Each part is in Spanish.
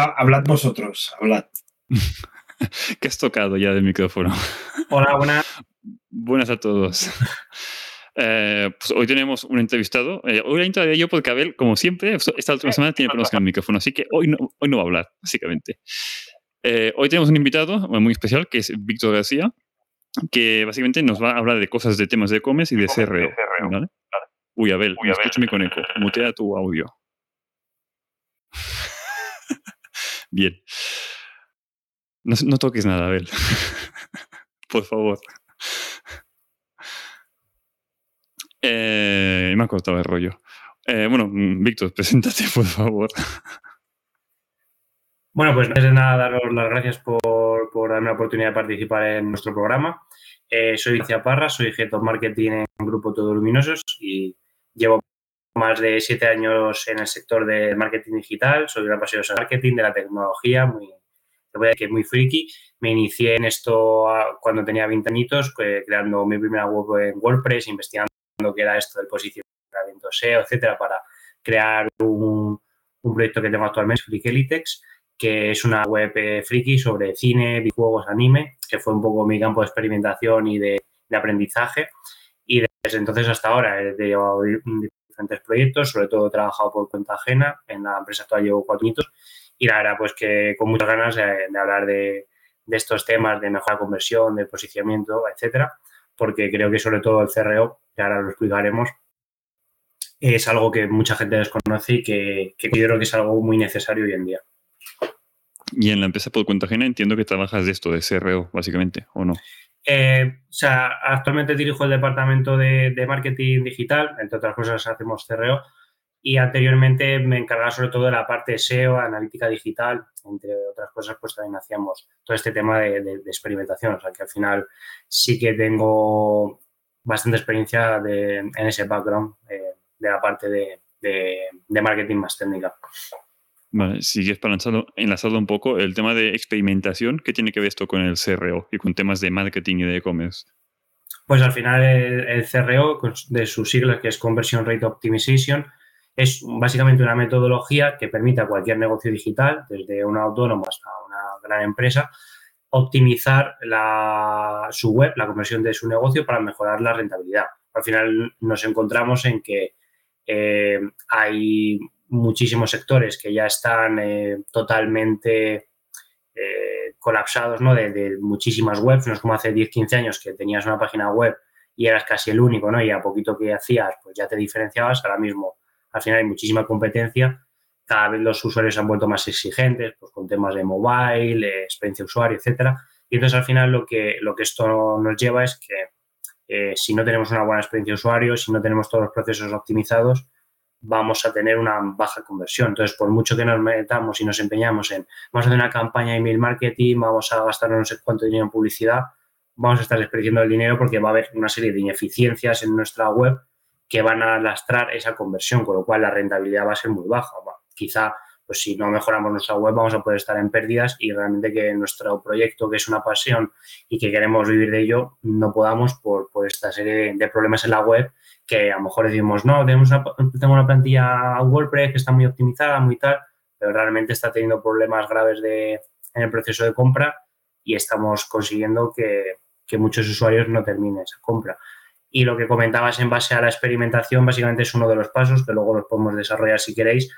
hablad vosotros, hablad. ¿Qué has tocado ya del micrófono? Hola, buenas. Buenas a todos. Eh, pues hoy tenemos un entrevistado. Eh, hoy la entraré yo porque Abel, como siempre, esta última semana tiene problemas con el micrófono, así que hoy no, hoy no va a hablar, básicamente. Eh, hoy tenemos un invitado muy especial que es Víctor García, que básicamente nos va a hablar de cosas de temas de e-commerce y de CRO. ¿vale? Uy, Abel, Uy, Abel escúchame con eco. Mutea tu audio. Bien. No, toques nada, Abel. Por favor. Eh, me ha cortado el rollo. Eh, bueno, Víctor, preséntate, por favor. Bueno, pues antes de nada, daros las gracias por, por darme la oportunidad de participar en nuestro programa. Eh, soy Vicia Parra, soy Head of Marketing en Grupo Todo Luminosos y llevo más de siete años en el sector de marketing digital. Soy una apasionada de marketing, de la tecnología, muy, que muy friki. Me inicié en esto cuando tenía 20 añitos, creando mi primera web en WordPress, investigando qué era esto del posicionamiento SEO, etcétera, para crear un, un proyecto que tengo actualmente, Freakelitex, que es una web eh, friki sobre cine, videojuegos, anime, que fue un poco mi campo de experimentación y de, de aprendizaje. Y desde entonces hasta ahora he llevado diferentes proyectos, sobre todo trabajado por cuenta ajena, en la empresa actual llevo cuatro años y la verdad pues que con muchas ganas de, hablar de, estos temas de mejora conversión, de posicionamiento, etcétera, porque creo que sobre todo el CRO, que ahora lo explicaremos, es algo que mucha gente desconoce y que, que creo que es algo muy necesario hoy en día. Y en la empresa por cuenta ajena entiendo que trabajas de esto, de CRO, básicamente, ¿o no? Eh, o sea, actualmente dirijo el departamento de, marketing digital, entre otras cosas hacemos CRO, y anteriormente me encargaba sobre todo de la parte SEO, analítica digital, entre otras cosas, pues también hacíamos todo este tema de, de, de experimentación, o sea que al final sí que tengo bastante experiencia en ese background eh, de la parte de marketing más técnica. Vale, sigues enlazado, enlazado un poco el tema de experimentación. ¿Qué tiene que ver esto con el CRO y con temas de marketing y de e-commerce? Pues al final el, CRO, de sus siglas, que es Conversion Rate Optimization, es básicamente una metodología que permite a cualquier negocio digital, desde un autónomo hasta una gran empresa, optimizar la, su web, la conversión de su negocio para mejorar la rentabilidad. Al final nos encontramos en que eh, hay muchísimos sectores que ya están eh, totalmente eh, colapsados ¿no? De, de, muchísimas webs, no es como hace 10, 15 años que tenías una página web y eras casi el único, ¿no? Y a poquito que hacías, pues ya te diferenciabas. Ahora mismo, al final hay muchísima competencia. Cada vez los usuarios se han vuelto más exigentes, pues con temas de mobile, eh, experiencia usuario, etcétera. Y entonces al final lo que, lo que esto nos lleva es que eh, si no tenemos una buena experiencia de usuario, si no tenemos todos los procesos optimizados, vamos a tener una baja conversión. Entonces, por mucho que nos metamos y nos empeñamos en, vamos a hacer una campaña de email marketing, vamos a gastar no sé cuánto dinero en publicidad, vamos a estar desperdiciando el dinero porque va a haber una serie de ineficiencias en nuestra web que van a lastrar esa conversión, con lo cual la rentabilidad va a ser muy baja. Quizá, pues si no mejoramos nuestra web, vamos a poder estar en pérdidas y realmente que nuestro proyecto, que es una pasión y que queremos vivir de ello, no podamos por, por esta serie de, problemas en la web que a lo mejor decimos, no, tenemos una, tengo una plantilla WordPress que está muy optimizada, muy tal, pero realmente está teniendo problemas graves de, en el proceso de compra y estamos consiguiendo que, que muchos usuarios no terminen esa compra. Y lo que comentabas en base a la experimentación, básicamente es uno de los pasos que luego los podemos desarrollar si queréis,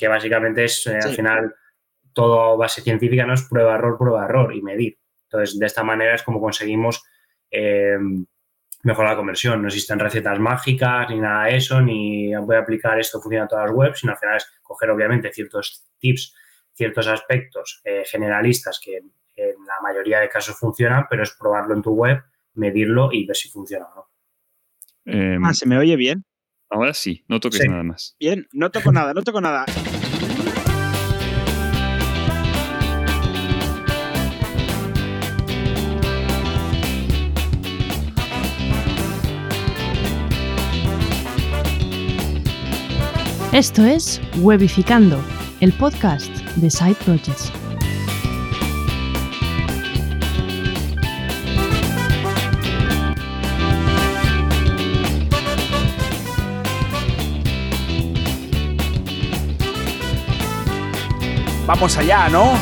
que básicamente es eh, sí. al final todo base científica, no es prueba, error, prueba, error y medir. Entonces, de esta manera es como conseguimos eh, mejorar la conversión. No existen recetas mágicas ni nada de eso, ni voy a aplicar esto funciona en todas las webs, sino al final es coger obviamente ciertos tips, ciertos aspectos eh, generalistas que en la mayoría de casos funcionan, pero es probarlo en tu web, medirlo y ver si funciona o no. Eh, ah, ¿se me oye bien? Ahora sí, no toques sí. nada más. Bien, no toco nada, no toco nada. Esto es Webificando, el podcast de Side Projects. Vamos allá, ¿no?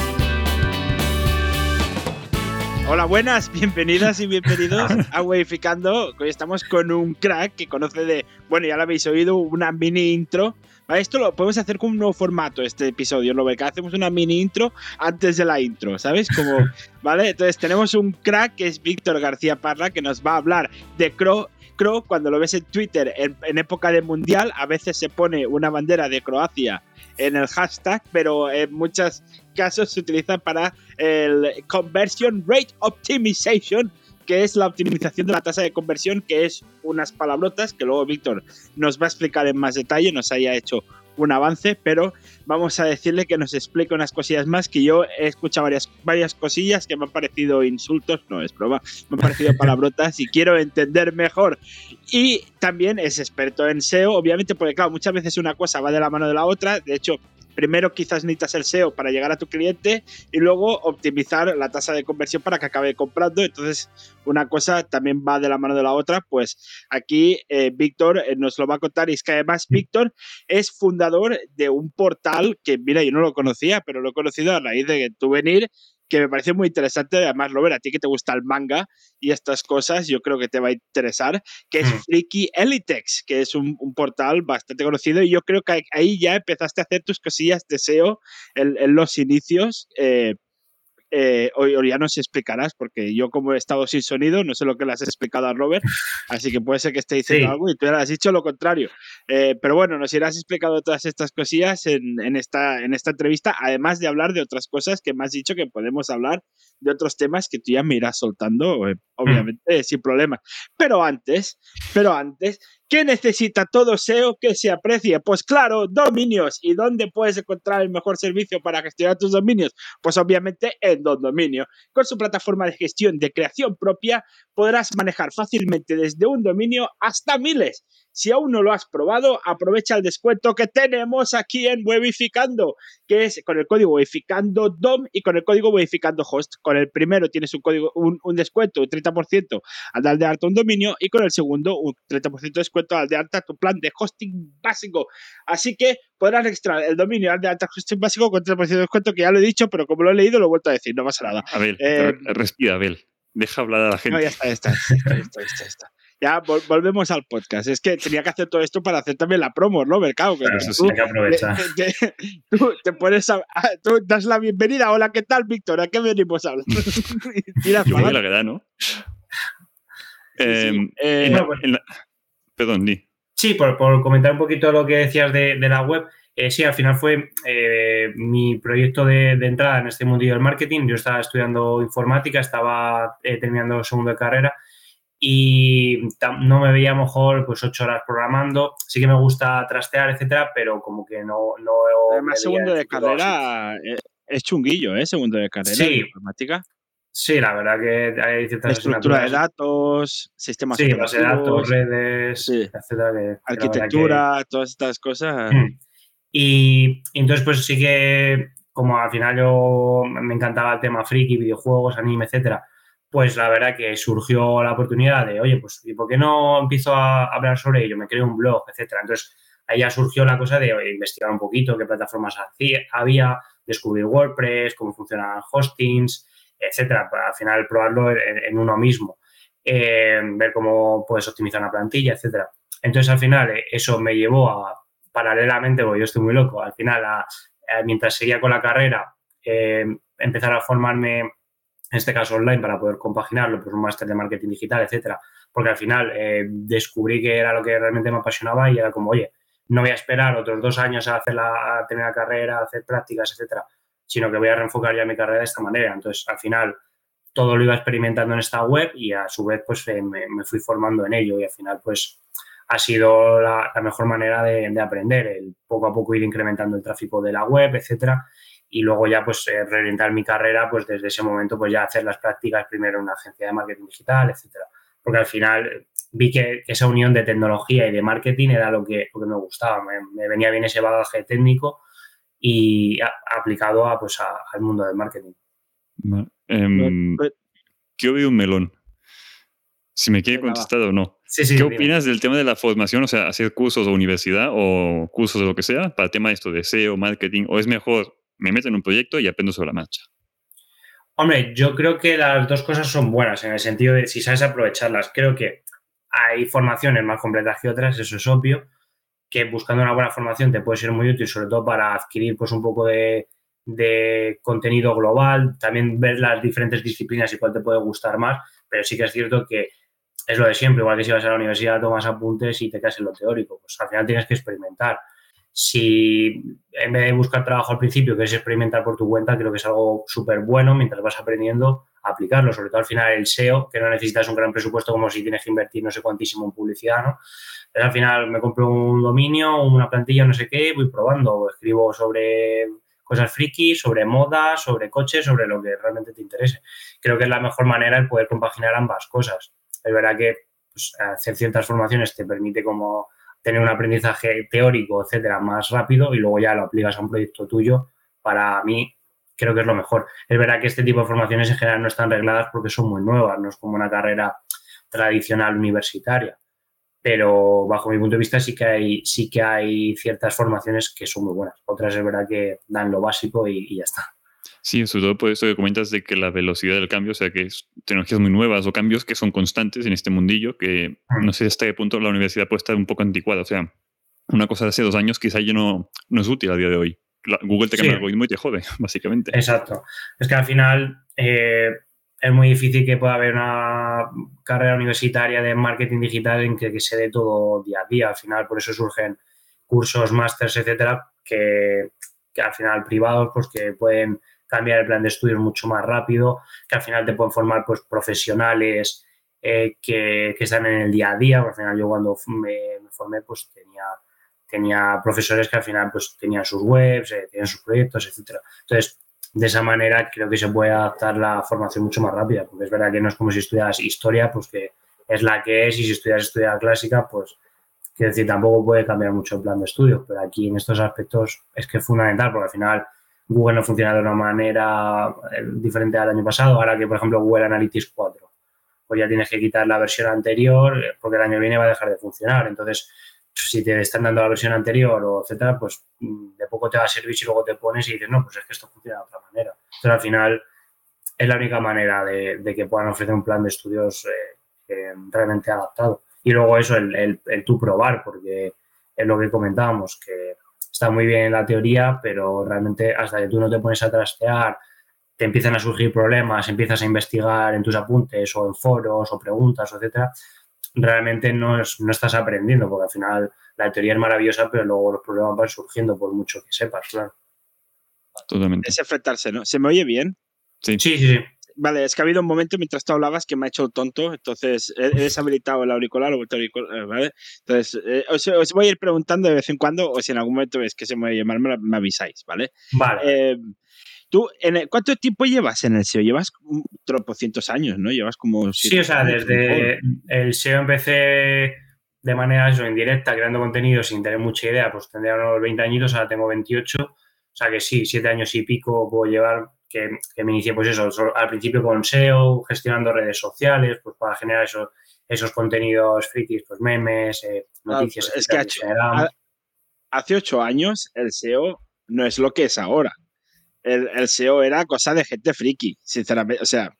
Hola, buenas, bienvenidas y bienvenidos a Weificando. Hoy estamos con un crack que conoce de, bueno, ya lo habéis oído, una mini intro. Esto lo podemos hacer con un nuevo formato, este episodio, lo que hacemos una mini intro antes de la intro, ¿sabes? Como, ¿vale? Entonces tenemos un crack que es Víctor García Parra que nos va a hablar de Crow Crow, cuando lo ves en Twitter en, en, época de mundial, a veces se pone una bandera de Croacia en el hashtag, pero en muchos casos se utiliza para el Conversion Rate Optimization, que es la optimización de la tasa de conversión, que es unas palabrotas que luego Víctor nos va a explicar en más detalle, nos haya hecho un avance, pero vamos a decirle que nos explique unas cosillas más, que yo he escuchado varias, varias cosillas que me han parecido insultos, no es prueba, me han parecido palabrotas y quiero entender mejor. Y también es experto en SEO, obviamente, porque claro, muchas veces una cosa va de la mano de la otra, de hecho, primero quizás necesitas el SEO para llegar a tu cliente y luego optimizar la tasa de conversión para que acabe comprando. Entonces, una cosa también va de la mano de la otra. Pues aquí eh, Víctor eh, nos lo va a contar y es que además Víctor es fundador de un portal que, mira, yo no lo conocía, pero lo he conocido a raíz de tu venir que me pareció muy interesante, además, lo ver a ti que te gusta el manga y estas cosas, yo creo que te va a interesar, que es Freaky Elitex, que es un, un, portal bastante conocido y yo creo que ahí ya empezaste a hacer tus cosillas de SEO en, en los inicios. Eh, eh, hoy, hoy, ya nos explicarás, porque yo como he estado sin sonido, no sé lo que le has explicado a Robert, así que puede ser que esté diciendo sí. algo y tú le has dicho lo contrario. Eh, pero bueno, nos irás explicando todas estas cosillas en, en, esta, en esta entrevista, además de hablar de otras cosas que me has dicho que podemos hablar de otros temas que tú ya me irás soltando, eh, obviamente, mm. sin problema. Pero antes, pero antes, ¿Qué necesita todo SEO que se aprecie? Pues claro, dominios. ¿Y dónde puedes encontrar el mejor servicio para gestionar tus dominios? Pues obviamente en Don Dominio. Con su plataforma de gestión de creación propia podrás manejar fácilmente desde un dominio hasta miles. Si aún no lo has probado, aprovecha el descuento que tenemos aquí en Webificando, que es con el código Webificando DOM y con el código Webificando Host. Con el primero tienes un código, un, un descuento, un 30% al dar de alta un dominio y con el segundo un 30% de descuento al de alta tu plan de hosting básico. Así que podrás registrar el dominio al de alta hosting básico con 30% de descuento, que ya lo he dicho, pero como lo he leído lo he vuelto a decir, no pasa nada. A ver, eh, respira, Abel. Deja hablar a la gente. No, ya está, ya está, ya está, ya está, ya está ya vol volvemos al podcast. Es que tenía que hacer todo esto para hacer también la promo, ¿no? Mercado. Claro, eso sí, hay que aprovechar. Te, te, tú te pones a, a, tú das la bienvenida. Hola, ¿qué tal, Víctor? ¿A qué venimos a hablar? Yo la que da, ¿no? Eh, sí, eh, en la, en la, perdón, Di. Sí, por, por, comentar un poquito lo que decías de, de la web. Eh, sí, al final fue eh, mi proyecto de, de, entrada en este mundillo del marketing. Yo estaba estudiando informática, estaba eh, terminando segundo de carrera y no me veía mejor pues ocho horas programando. Sí que me gusta trastear, etcétera, pero como que no... no Además, segundo de carrera es chunguillo, ¿eh? Segundo de carrera sí. en informática. Sí, la verdad que hay ciertas estructura de datos, sistemas sí, base de datos, redes, sí. etcétera. Que, Arquitectura, que... todas estas cosas. Mm. Y, y, entonces, pues sí que, como al final yo me encantaba el tema friki, videojuegos, anime, etcétera, pues la verdad que surgió la oportunidad de, oye, pues ¿y por qué no empiezo a hablar sobre ello? Me creo un blog, etcétera. Entonces, ahí ya surgió la cosa de investigar un poquito qué plataformas hacía, había, descubrir WordPress, cómo funcionan hostings, etcétera. Para al final probarlo en, uno mismo, eh, ver cómo puedes optimizar una plantilla, etcétera. Entonces, al final, eso me llevó a, paralelamente, porque yo estoy muy loco, al final, a, mientras seguía con la carrera, eh, empezar a formarme, en este caso online, para poder compaginarlo, pues un máster de marketing digital, etcétera. Porque al final eh, descubrí que era lo que realmente me apasionaba y era como, oye, no voy a esperar otros dos años a hacer la, a tener la carrera, a hacer prácticas, etcétera, sino que voy a reenfocar ya mi carrera de esta manera. Entonces, al final, todo lo iba experimentando en esta web y a su vez, pues eh, me, fui formando en ello y al final, pues ha sido la, la mejor manera de, de, aprender, el poco a poco ir incrementando el tráfico de la web, etcétera, y luego ya pues eh, reorientar mi carrera, pues desde ese momento pues ya hacer las prácticas primero en una agencia de marketing digital, etcétera, porque al final vi que, que esa unión de tecnología y de marketing era lo que, lo que me gustaba, me, me venía bien ese bagaje técnico y a, aplicado a, pues a, al mundo del marketing. Um, ¿Qué oído un melón? Si me quiere contestar o no. Sí, sí, ¿Qué dime. opinas del tema de la formación? O sea, hacer cursos de universidad o cursos de lo que sea para el tema de esto de SEO, marketing, o es mejor me meto en un proyecto y aprendo sobre la marcha. Hombre, yo creo que las dos cosas son buenas en el sentido de si sabes aprovecharlas. Creo que hay formaciones más completas que otras, eso es obvio, que buscando una buena formación te puede ser muy útil, sobre todo para adquirir pues un poco de, de contenido global, también ver las diferentes disciplinas y cuál te puede gustar más, pero sí que es cierto que es lo de siempre, igual que si vas a la universidad, tomas apuntes y te quedas en lo teórico, pues al final tienes que experimentar. Si en vez de buscar trabajo al principio, quieres experimentar por tu cuenta, creo que es algo súper bueno mientras vas aprendiendo a aplicarlo, sobre todo al final el SEO, que no necesitas un gran presupuesto como si tienes que invertir no sé cuantísimo en publicidad, ¿no? Al final me compro un dominio, una plantilla, no sé qué, voy probando, escribo sobre cosas friki, sobre moda, sobre coches, sobre lo que realmente te interese. Creo que es la mejor manera de poder compaginar ambas cosas. Es verdad que pues, hacer ciertas formaciones te permite como tener un aprendizaje teórico, etcétera, más rápido y luego ya lo aplicas a un proyecto tuyo. Para mí, creo que es lo mejor. Es verdad que este tipo de formaciones en general no están regladas porque son muy nuevas, no es como una carrera tradicional universitaria pero bajo mi punto de vista sí que hay, sí que hay ciertas formaciones que son muy buenas. Otras es verdad que dan lo básico y, ya está. Sí, sobre todo por eso que comentas de que la velocidad del cambio, o sea, que es tecnologías muy nuevas o cambios que son constantes en este mundillo, que no sé hasta qué punto la universidad puede estar un poco anticuada. O sea, una cosa de hace dos años quizá ya no, no es útil a día de hoy. Google te cambia el algoritmo y te jode, básicamente. Exacto. Es que al final eh, es muy difícil que pueda haber una carrera universitaria de marketing digital en que, se dé todo día a día. Al final, por eso surgen cursos, másters, etcétera, que, al final privados, pues que pueden cambiar el plan de estudios mucho más rápido, que al final te pueden formar pues profesionales eh, que, están en el día a día. Al final, yo cuando me, formé, pues tenía, tenía profesores que al final pues tenían sus webs, eh, tenían sus proyectos, etcétera. Entonces, de esa manera creo que se puede adaptar la formación mucho más rápida, porque es verdad que no es como si estudias historia, pues que es la que es, y si estudias historia clásica, pues quiero decir, tampoco puede cambiar mucho el plan de estudio, pero aquí en estos aspectos es que es fundamental, porque al final Google no funciona de una manera eh, diferente al año pasado, ahora que por ejemplo Google Analytics 4, pues ya tienes que quitar la versión anterior, eh, porque el año viene va a dejar de funcionar, entonces si te están dando la versión anterior o etcétera, pues mm, de poco te va a servir si luego te pones y dices, no, pues es que esto funciona de otra manera. Entonces, al final, es la única manera de, que puedan ofrecer un plan de estudios eh, realmente adaptado. Y luego eso, el, el, tú probar, porque es lo que comentábamos, que está muy bien la teoría, pero realmente hasta que tú no te pones a trastear, te empiezan a surgir problemas, empiezas a investigar en tus apuntes o en foros o preguntas, etcétera, realmente no, no estás aprendiendo, porque al final la teoría es maravillosa, pero luego los problemas van surgiendo por mucho que sepas, claro. Totalmente. Es enfrentarse, ¿no? ¿Se me oye bien? Sí. sí, sí, Vale, es que ha habido un momento mientras tú hablabas que me ha hecho tonto, entonces he, deshabilitado el auricular, o auricular, ¿vale? Entonces, eh, os, voy a ir preguntando de vez en cuando, o si en algún momento ves que se me oye mal, me, avisáis, ¿vale? Vale. Eh, ¿Tú en cuánto tiempo llevas en el SEO? Llevas tropocientos años, ¿no? Llevas como... Sí, o sea, desde el SEO empecé de manera eso, indirecta, creando contenido sin tener mucha idea, pues tendría unos 20 añitos, ahora tengo 28, o sea que sí, siete años y pico puedo llevar, que, me inicié pues eso, al principio con SEO, gestionando redes sociales, pues para generar esos, esos contenidos frikis, pues memes, eh, noticias. es que hace ocho años el SEO no es lo que es ahora el, SEO era cosa de gente friki, sinceramente. O sea,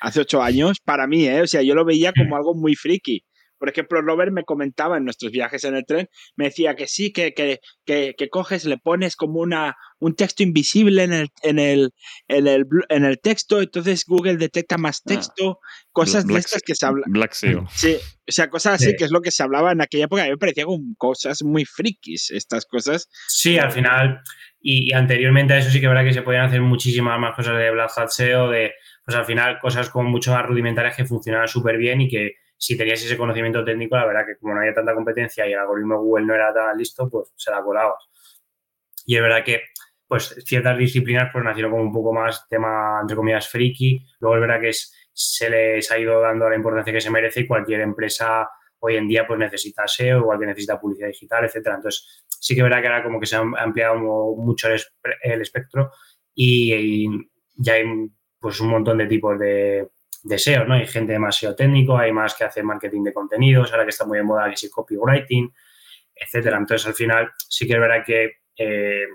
hace ocho años, para mí, ¿eh? O sea, yo lo veía como algo muy friki. Por ejemplo, Robert me comentaba en nuestros viajes en el tren, me decía que sí, que, que, que, coges, le pones como una, un texto invisible en el, en, el, en, el, en el texto, entonces Google detecta más ah. texto, cosas de estas que se hablan. Black SEO. Sí, o sea, cosas así que es lo que se hablaba en aquella época. A mí me parecía como cosas muy frikis, estas cosas. Sí, al final y, anteriormente a eso sí que es verdad que se podían hacer muchísimas más cosas de Black Hat SEO, de pues al final cosas como mucho más rudimentarias que funcionaban súper bien y que si tenías ese conocimiento técnico, la verdad que como no había tanta competencia y el algoritmo Google no era tan listo, pues se la colabas. Y es verdad que pues ciertas disciplinas pues nacieron como un poco más tema, entre comillas, friki. Luego es verdad que se les ha ido dando la importancia que se merece y cualquier empresa hoy en día pues necesita SEO, igual que necesita publicidad digital, etcétera. Entonces, sí que es verdad que ahora como que se ha ampliado mucho el, espectro y, ya hay pues un montón de tipos de, de SEO, ¿no? Hay gente más SEO técnico, hay más que hace marketing de contenidos, ahora que está muy de moda que sí copywriting, etcétera. Entonces, al final, sí que es verdad que eh,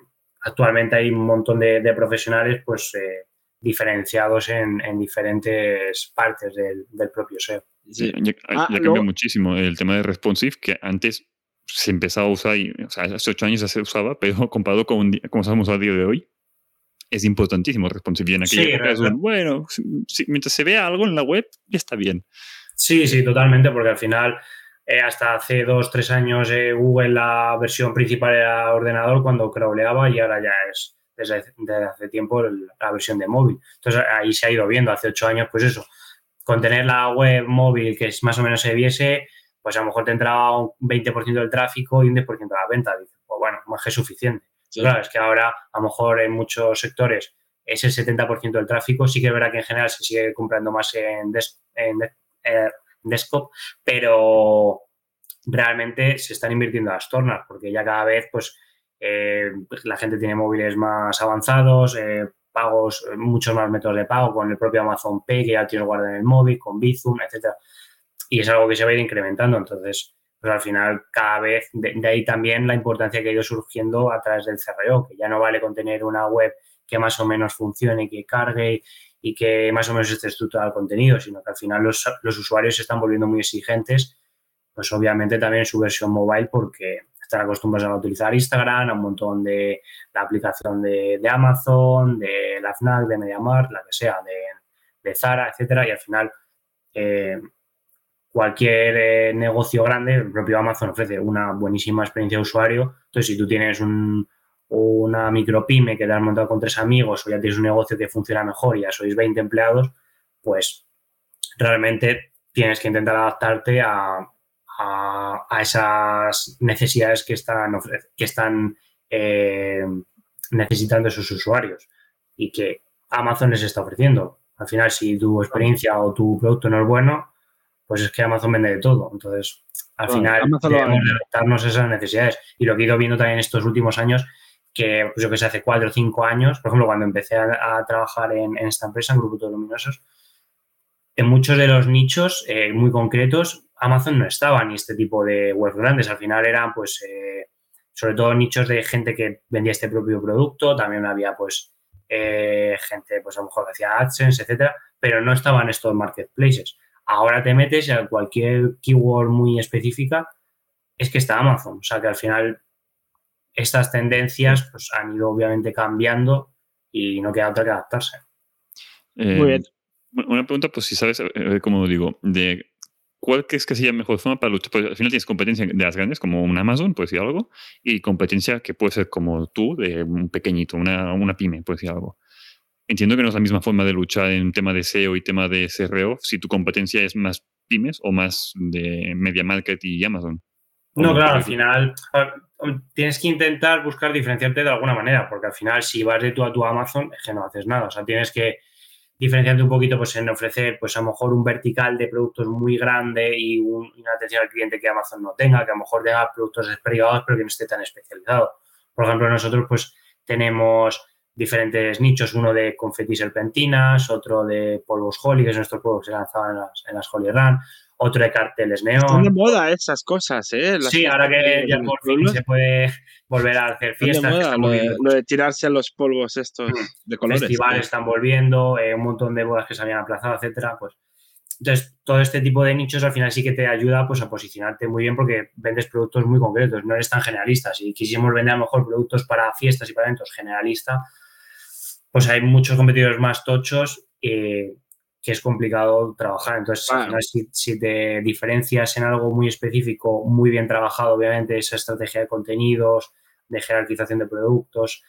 actualmente hay un montón de, de profesionales pues eh, diferenciados en, en, diferentes partes del, del propio SEO. Sí. Ya, ya ah, cambió muchísimo el tema de responsive, que antes se empezaba a usar, y, o sea, hace ocho años ya se usaba, pero comparado con como sabemos a día de hoy, es importantísimo responsive. En aquella sí, época es un, bueno, si, mientras se vea algo en la web, ya está bien. Sí, sí, totalmente, porque al final, eh, hasta hace dos, tres años, eh, Google la versión principal era ordenador cuando crawleaba y ahora ya es desde, desde hace tiempo la versión de móvil. Entonces ahí se ha ido viendo, hace ocho años, pues eso, con tener la web móvil que más o menos se viese, pues a lo mejor te entraba un 20% del tráfico y un 10% de la venta. Dices, pues bueno, más que suficiente. Claro, es que ahora a lo mejor en muchos sectores es el 70% del tráfico. Sí que verdad que en general se sigue comprando más en, des, eh, desktop, pero realmente se están invirtiendo las tornas porque ya cada vez pues eh, la gente tiene móviles más avanzados, eh, pagos, muchos más métodos de pago con el propio Amazon Pay que ya tiene guardado en el móvil, con Bizum, etcétera y es algo que se va a ir incrementando. Entonces, pues al final, cada vez, de, de, ahí también la importancia que ha ido surgiendo a través del CRO, que ya no vale con tener una web que más o menos funcione, que cargue y que más o menos esté estructurado el contenido, sino que al final los, los usuarios se están volviendo muy exigentes, pues obviamente también en su versión mobile, porque están acostumbrados a utilizar Instagram, a un montón de la aplicación de, de Amazon, de la FNAC, de MediaMarkt, la que sea, de, de Zara, etcétera, y al final eh, cualquier eh, negocio grande, el propio Amazon ofrece una buenísima experiencia de usuario. Entonces, si tú tienes un, una micropyme que te has montado con tres amigos o ya tienes un negocio que funciona mejor y ya sois 20 empleados, pues realmente tienes que intentar adaptarte a, a, esas necesidades que están, que están eh, necesitando esos usuarios y que Amazon les está ofreciendo. Al final, si tu experiencia o tu producto no es bueno, pues es que Amazon vende de todo. Entonces, al bueno, final, Amazon debemos adaptarnos a esas necesidades. Y lo que he ido viendo también estos últimos años, que pues yo que sé, hace cuatro o cinco años, por ejemplo, cuando empecé a, a trabajar en, en, esta empresa, en Grupo Luminosos, en muchos de los nichos eh, muy concretos, Amazon no estaba ni este tipo de webs grandes. Al final eran, pues, eh, sobre todo nichos de gente que vendía este propio producto. También había, pues, eh, gente, pues, a lo mejor que hacía AdSense, etcétera, pero no estaban estos marketplaces. Ahora te metes a cualquier keyword muy específica, es que está Amazon. O sea que al final estas tendencias pues, han ido obviamente cambiando y no queda otra que adaptarse. Eh, muy bien. Una pregunta, pues si sabes, eh, como digo, de cuál crees que sería mejor forma para luchar. Pues, al final tienes competencia de las grandes, como un Amazon, puedes decir algo, y competencia que puede ser como tú, de un pequeñito, una, una pyme, puedes decir algo entiendo que no es la misma forma de luchar en tema de SEO y tema de CRO si tu competencia es más pymes o más de media market y Amazon. No, claro, al final tienes que intentar buscar diferenciarte de alguna manera, porque al final si vas de tú a tu Amazon es que no haces nada, o sea, tienes que diferenciarte un poquito pues en ofrecer pues a lo mejor un vertical de productos muy grande y, un, y una atención al cliente que Amazon no tenga, que a lo mejor tenga productos privados pero que no esté tan especializado. Por ejemplo, nosotros pues tenemos diferentes nichos, uno de confetis serpentinas, otro de polvos Holly, que es nuestro polvo que se lanzaba en las, en las Holly Run, otro de carteles neón. Están de moda esas cosas, ¿eh? Las sí, ahora que ya por fin se puede volver a hacer fiestas. De moda, lo, de, lo, de, tirarse los polvos estos de colores. Festivales ¿eh? están volviendo, eh, un montón de bodas que se habían aplazado, etcétera, pues entonces, todo este tipo de nichos al final sí que te ayuda pues, a posicionarte muy bien porque vendes productos muy concretos, no eres tan generalista. Si quisiéramos vender a lo mejor productos para fiestas y para eventos generalista, pues hay muchos competidores más tochos eh, que es complicado trabajar. Entonces, si, si, te diferencias en algo muy específico, muy bien trabajado, obviamente, esa estrategia de contenidos, de jerarquización de productos,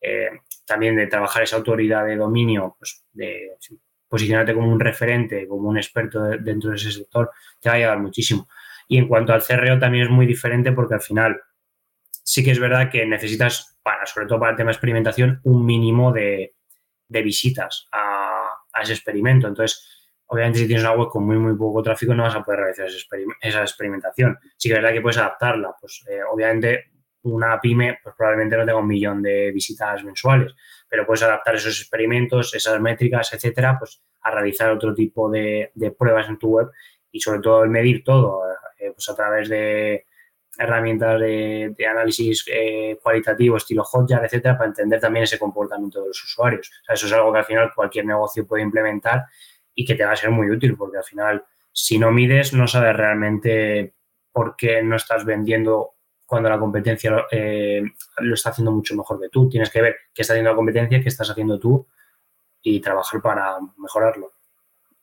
eh, también de trabajar esa autoridad de dominio, pues de posicionarte como un referente, como un experto de, dentro de ese sector, te va a ayudar muchísimo. Y en cuanto al CRO también es muy diferente porque al final sí que es verdad que necesitas, para, sobre todo para el tema de experimentación, un mínimo de, de visitas a, ese experimento. Entonces, obviamente, si tienes una web con muy, muy poco tráfico, no vas a poder realizar esa, esa experimentación. Sí que es verdad que puedes adaptarla. Pues, eh, obviamente, una pyme pues, probablemente no tenga un millón de visitas mensuales, pero puedes adaptar esos experimentos, esas métricas, etcétera, pues a realizar otro tipo de, de pruebas en tu web y sobre todo el medir todo, eh, pues a través de herramientas de, análisis eh, cualitativo, estilo Hotjar, etcétera, para entender también ese comportamiento de los usuarios. eso es algo que al final cualquier negocio puede implementar y que te va a ser muy útil, porque al final, si no mides, no sabes realmente por qué no estás vendiendo cuando la competencia eh, lo está haciendo mucho mejor que tú. Tienes que ver qué está haciendo la competencia, qué estás haciendo tú y trabajar para mejorarlo.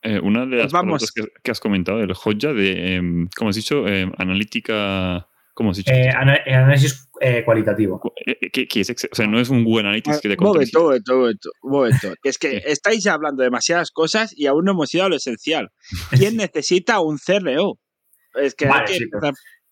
Eh, una de pues las pues que, has comentado, el Hotjar, de, em, como has dicho, em, analítica ¿Cómo has dicho? Eh, análisis eh, cualitativo. Eh, ¿Qué, es? O sea, no es un Google Analytics que te Momento, momento, momento, momento. Es que estáis hablando demasiadas cosas y aún no hemos ido a lo esencial. ¿Quién necesita un CRO? Es que, vale, sí,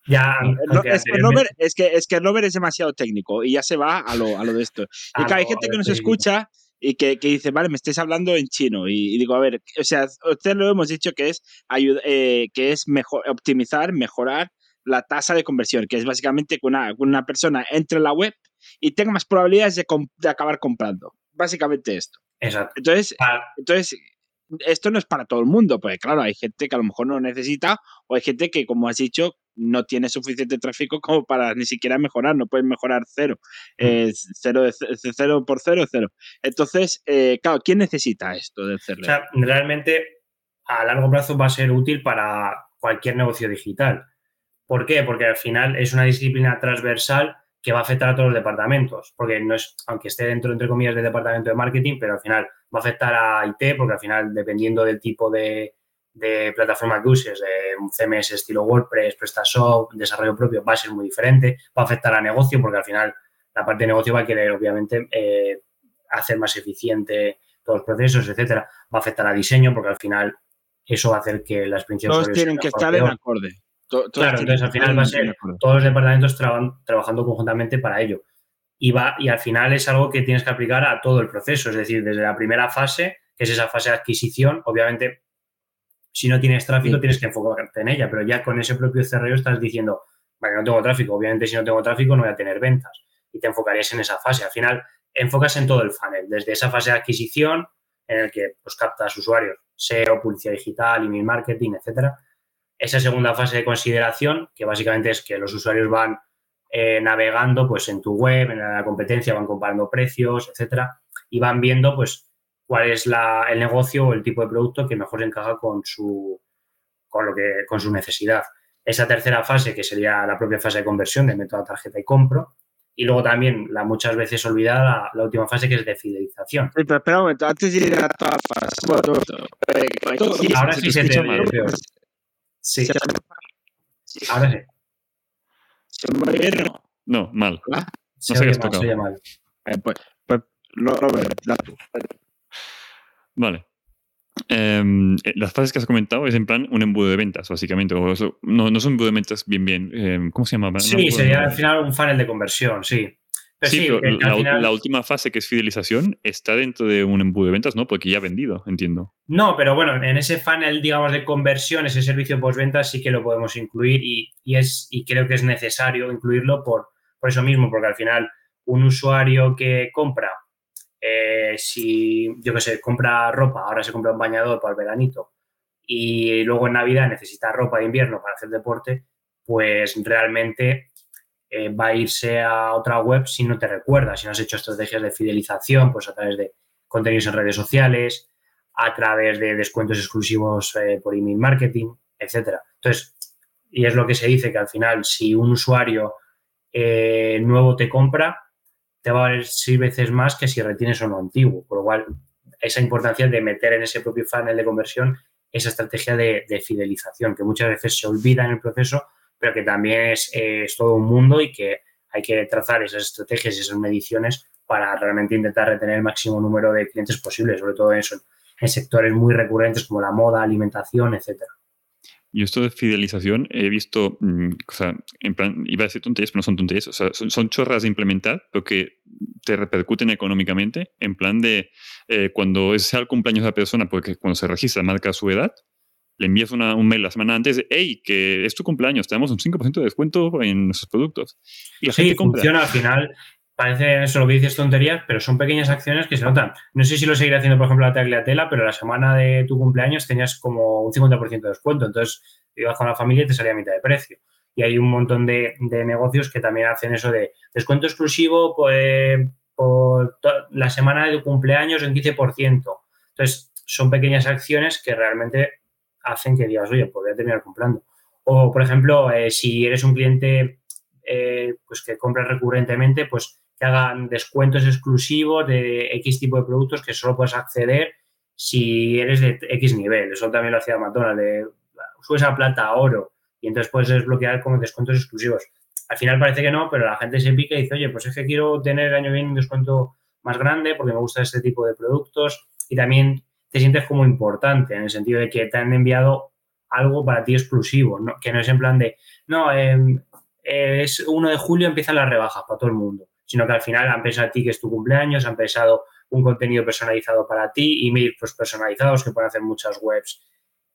ya, es, que Robert, es, que, es que Robert es demasiado técnico y ya se va a lo, a lo de esto. Y que hay gente que nos escucha y que, que, dice, vale, me estáis hablando en chino. Y, digo, a ver, o sea, usted lo hemos dicho que es, ayuda, que es mejor, optimizar, mejorar la tasa de conversión, que es básicamente que una, una persona entre en la web y tenga más probabilidades de, de acabar comprando. Básicamente esto. Exacto. Entonces, entonces, esto no es para todo el mundo, porque claro, hay gente que a lo mejor no necesita o hay gente que, como has dicho, no tiene suficiente tráfico como para ni siquiera mejorar, no pueden mejorar cero. Mm. cero, de, cero por cero, cero. Entonces, eh, claro, ¿quién necesita esto del CRM? O sea, realmente a largo plazo va a ser útil para cualquier negocio digital. ¿Por qué? Porque al final es una disciplina transversal que va a afectar a todos los departamentos, porque no es, aunque esté dentro, entre comillas, del departamento de marketing, pero al final va a afectar a IT, porque al final, dependiendo del tipo de, plataforma que uses, de un CMS estilo WordPress, PrestaShop, desarrollo propio, va a ser muy diferente, va a afectar a negocio, porque al final la parte de negocio va a querer, obviamente, eh, hacer más eficiente todos los procesos, etcétera, va a afectar a diseño, porque al final eso va a hacer que la experiencia Todos tienen que estar en acorde claro, entonces al final va a ser todos los departamentos trabajando conjuntamente para ello. Y, va, y al final es algo que tienes que aplicar a todo el proceso, es decir, desde la primera fase, que es esa fase de adquisición, obviamente, si no tienes tráfico tienes que enfocarte en ella, pero ya con ese propio CRO estás diciendo, vale, no tengo tráfico, obviamente si no tengo tráfico no voy a tener ventas y te enfocarías en esa fase. Al final enfocas en todo el funnel, desde esa fase de adquisición en el que pues, captas usuarios, SEO, publicidad digital, email marketing, etcétera, esa segunda fase de consideración, que básicamente es que los usuarios van eh, navegando pues, en tu web, en la competencia, van comparando precios, etcétera, y van viendo pues, cuál es el negocio o el tipo de producto que mejor encaja con su, con lo que, con su necesidad. Esa tercera fase, que sería la propia fase de conversión de método tarjeta y compro, y luego también la muchas veces olvidada, la, última fase que es de fidelización. pero espera un momento, antes de ir a toda fase. ahora sí se te Sí. Ahora sí. ¿Se me bien No, mal. ¿Ah? No sé qué has tocado. Mal. Eh, pues, pues lo, lo tú. Vale. Em, eh, las fases que has comentado es en plan un embudo de ventas, básicamente. O eso, no, no son embudo de ventas bien, bien. Eh, ¿Cómo se llama? Sí, sería al final un funnel de conversión, sí sí, la, última fase, que es fidelización, está dentro de un embudo de ventas, ¿no? Porque ya ha vendido, entiendo. No, pero bueno, en ese funnel, digamos, de conversión, ese servicio postventa sí que lo podemos incluir y, es, y creo que es necesario incluirlo por, por eso mismo, porque al final un usuario que compra, eh, si, yo qué sé, compra ropa, ahora se compra un bañador para el veranito y luego en Navidad necesita ropa de invierno para hacer deporte, pues realmente eh, va a irse a otra web si no te recuerda, si no has hecho estrategias de fidelización, pues a través de contenidos en redes sociales, a través de descuentos exclusivos eh, por email marketing, etcétera. Entonces, y es lo que se dice que al final, si un usuario eh, nuevo te compra, te va a valer seis veces más que si retienes uno antiguo. Por lo cual, esa importancia de meter en ese propio funnel de conversión esa estrategia de fidelización, que muchas veces se olvida en el proceso pero que también es, todo un mundo y que hay que trazar esas estrategias y esas mediciones para realmente intentar retener el máximo número de clientes posible, sobre todo en, sectores muy recurrentes como la moda, alimentación, etcétera. Y esto de fidelización he visto, mm, o sea, en plan, iba a decir tonterías, pero no son tonterías, o sea, son, chorras de implementar, pero que te repercuten económicamente, en plan de eh, cuando sea el cumpleaños de la persona, porque cuando se registra marca su edad, le envías un mail la semana antes de, hey, que es tu cumpleaños, tenemos un 5% de descuento en nuestros productos. Y la sí, funciona al final. Parece eso lo que dices tonterías, pero son pequeñas acciones que se notan. No sé si lo seguiré haciendo, por ejemplo, la Tagliatela, pero la semana de tu cumpleaños tenías como un 50% de descuento. Entonces, ibas con la familia y te salía a mitad de precio. y hay un montón de, negocios que también hacen eso de descuento exclusivo pues, por la semana de tu cumpleaños en 15%. Entonces, son pequeñas acciones que realmente hacen que digas, oye, podría terminar comprando. O, por ejemplo, eh, si eres un cliente eh, pues que compra recurrentemente, pues que hagan descuentos exclusivos de X tipo de productos que solo puedes acceder si eres de X nivel. Eso también lo hacía McDonald's, de subes a plata, a oro, y entonces puedes desbloquear como descuentos exclusivos. Al final parece que no, pero la gente se pica y dice, oye, pues es que quiero tener el año bien un descuento más grande porque me gusta este tipo de productos y también te sientes como importante en el sentido de que te han enviado algo para ti exclusivo, que no es en plan de, no, em, es 1 de julio empiezan las rebajas para todo el mundo, sino que al final han pensado a ti que es tu cumpleaños, han pensado un contenido personalizado para ti, emails pues, personalizados que pueden hacer muchas webs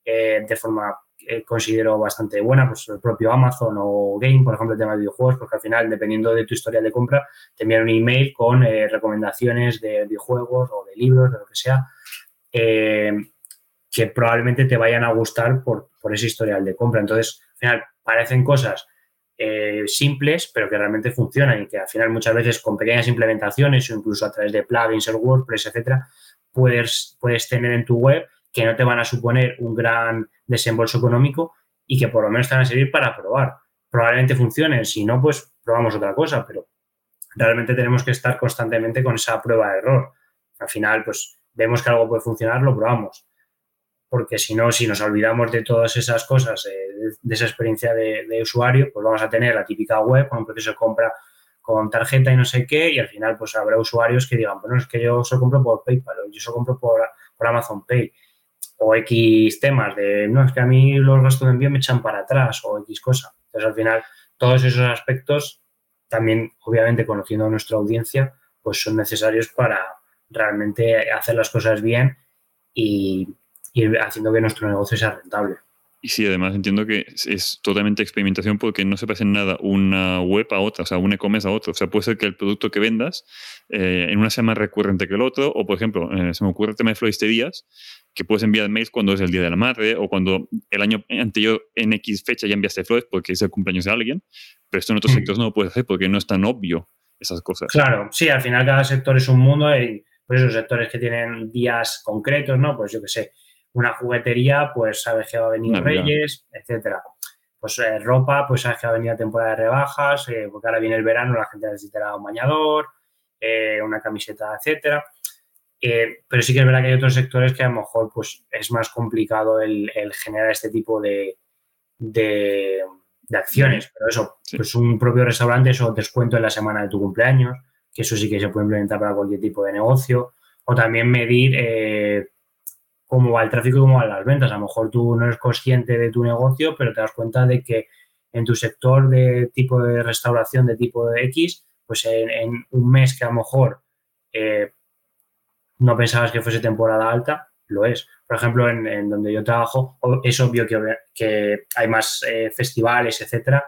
eh, de forma que considero bastante buena, pues el propio Amazon o Game, por ejemplo, el tema de videojuegos, porque al final, dependiendo de tu historia de compra, te envían un email con eh, recomendaciones de videojuegos o de libros, de lo que sea, eh, que probablemente te vayan a gustar por, por ese historial de compra. Entonces, al final, parecen cosas simples, pero que realmente funcionan y que al final muchas veces con pequeñas implementaciones o incluso a través de plugins, el WordPress, etcétera, puedes, puedes tener en tu web que no te van a suponer un gran desembolso económico y que por lo menos te van a servir para probar. Probablemente funcionen, si no, pues probamos otra cosa, pero realmente tenemos que estar constantemente con esa prueba de error. Al final, pues vemos que algo puede funcionar, lo probamos. Porque si no, si nos olvidamos de todas esas cosas, eh, de, esa experiencia de, usuario, pues vamos a tener la típica web con un proceso de compra con tarjeta y no sé qué, y al final pues habrá usuarios que digan, bueno, es que yo solo compro por PayPal o yo solo compro por, por Amazon Pay o X temas de, no, es que a mí los gastos de envío me echan para atrás o X cosa. Entonces, al final, todos esos aspectos, también, obviamente, conociendo a nuestra audiencia, pues son necesarios para realmente hacer las cosas bien y haciendo que nuestro negocio sea rentable. Y sí, además entiendo que es, totalmente experimentación porque no se parece en nada una web a otra, o sea, un e-commerce a otro. O sea, puede ser que el producto que vendas eh, en una sea más recurrente que el otro, o por ejemplo, eh, se me ocurre el tema de floristerías, que puedes enviar mails cuando es el Día de la Madre o cuando el año anterior en X fecha ya enviaste flores porque es el cumpleaños de alguien, pero esto en otros mm. sectores no lo puedes hacer porque no es tan obvio esas cosas. Claro, sí, al final cada sector es un mundo y pues esos sectores que tienen días concretos, ¿no? Pues yo qué sé, una juguetería, pues sabes que va a venir Reyes, etcétera. Pues eh, ropa, pues sabes que va a venir la temporada de rebajas, eh, porque ahora viene el verano, la gente necesitará un bañador, eh, una camiseta, etcétera. pero sí que es verdad que hay otros sectores que a lo mejor pues, es más complicado el, generar este tipo de, de, acciones. Pero eso, pues un propio restaurante, eso descuento en la semana de tu cumpleaños, que eso sí que se puede implementar para cualquier tipo de negocio. O también medir cómo va el tráfico y cómo van las ventas. A lo mejor tú no eres consciente de tu negocio, pero te das cuenta de que en tu sector de tipo de restauración de tipo de X, pues en, un mes que a lo mejor eh, no pensabas que fuese temporada alta, lo es. Por ejemplo, en, donde yo trabajo, es obvio que, que hay más eh, festivales, etcétera,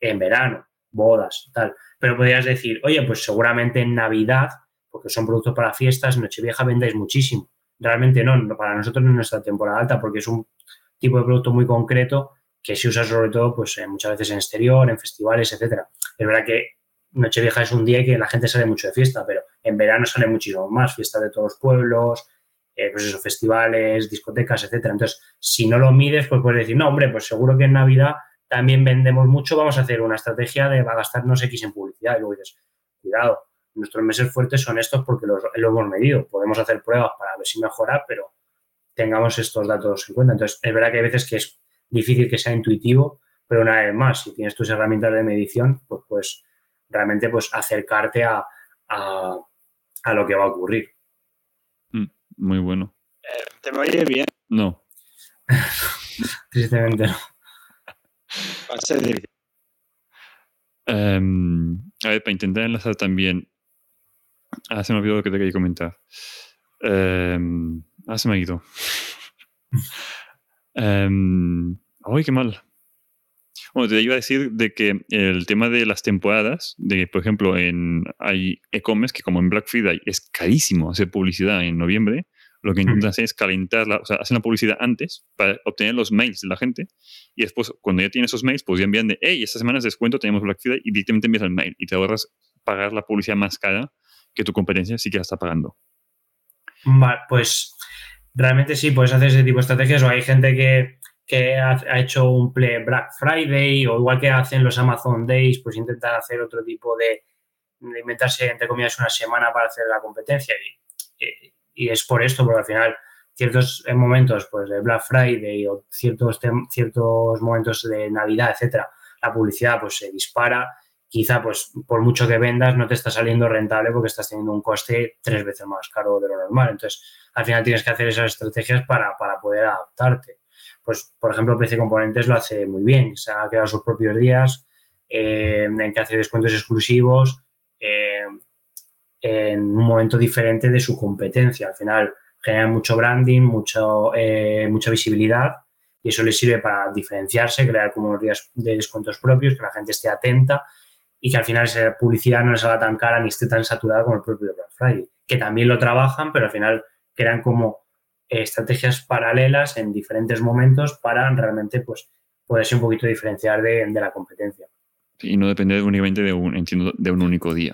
en verano, bodas, tal. Pero podrías decir, oye, pues seguramente en Navidad, porque son productos para fiestas, Nochevieja vendéis muchísimo realmente no, para nosotros no es nuestra temporada alta porque es un tipo de producto muy concreto que se usa sobre todo pues eh, muchas veces en exterior, en festivales, etcétera. Es verdad que Nochevieja es un día que la gente sale mucho de fiesta, pero en verano sale muchísimo más, fiesta de todos los pueblos, eh, pues eso, festivales, discotecas, etcétera. Entonces, si no lo mides, pues puedes decir, no, hombre, pues seguro que en Navidad también vendemos mucho, vamos a hacer una estrategia de va a gastarnos X en publicidad. Y luego dices, cuidado, nuestros meses fuertes son estos porque los, lo hemos medido. Podemos hacer pruebas para ver si mejora, pero tengamos estos datos en cuenta. Entonces, es verdad que hay veces que es difícil que sea intuitivo, pero una vez más, si tienes tus herramientas de medición, pues, pues realmente pues acercarte a, a, lo que va a ocurrir. Mm, muy bueno. Eh, ¿Te va a ir bien? No. Tristemente no. Em, a ver, para intentar enlazar también Ah, se me olvidó lo que te quería comentar. Eh, ah, se me ha ido. ¡Ay, qué mal! Bueno, te iba a decir de que el tema de las temporadas, de que, por ejemplo, en, hay e-commerce que como en Black Friday es carísimo hacer publicidad en noviembre lo que intentan hacer es calentarla, o sea, hacen la publicidad antes para obtener los mails de la gente y después, cuando ya tienes esos mails, pues ya envían de, hey, esta semana es descuento, tenemos Black Friday y directamente envías el mail y te ahorras pagar la publicidad más cara que tu competencia sí que la está pagando. Vale, pues realmente sí, puedes hacer ese tipo de estrategias o hay gente que, que ha, ha hecho un play Black Friday o igual que hacen los Amazon Days, pues intentan hacer otro tipo de, de inventarse, entre comillas, una semana para hacer la competencia. Y, y- y es por esto, porque al final ciertos momentos pues, de Black Friday o ciertos, ciertos momentos de Navidad, etcétera, la publicidad pues se dispara. Quizá, pues, por mucho que vendas, no te está saliendo rentable porque estás teniendo un coste tres veces más caro de lo normal. Entonces, al final tienes que hacer esas estrategias para, para poder adaptarte. Pues, por ejemplo, PC Componentes lo hace muy bien. Se ha creado sus propios días eh, en que hace descuentos exclusivos eh, en un momento diferente de su competencia. Al final genera mucho branding, mucho, eh, mucha visibilidad y eso les sirve para diferenciarse, crear días de descuentos propios, que la gente esté atenta y que al final esa publicidad no les haga tan cara ni esté tan saturada como el propio Black Friday, que también lo trabajan, pero al final crean como estrategias paralelas en diferentes momentos para realmente pues poderse un poquito diferenciar de, la competencia. Y no depender únicamente de un, entiendo, de un único día.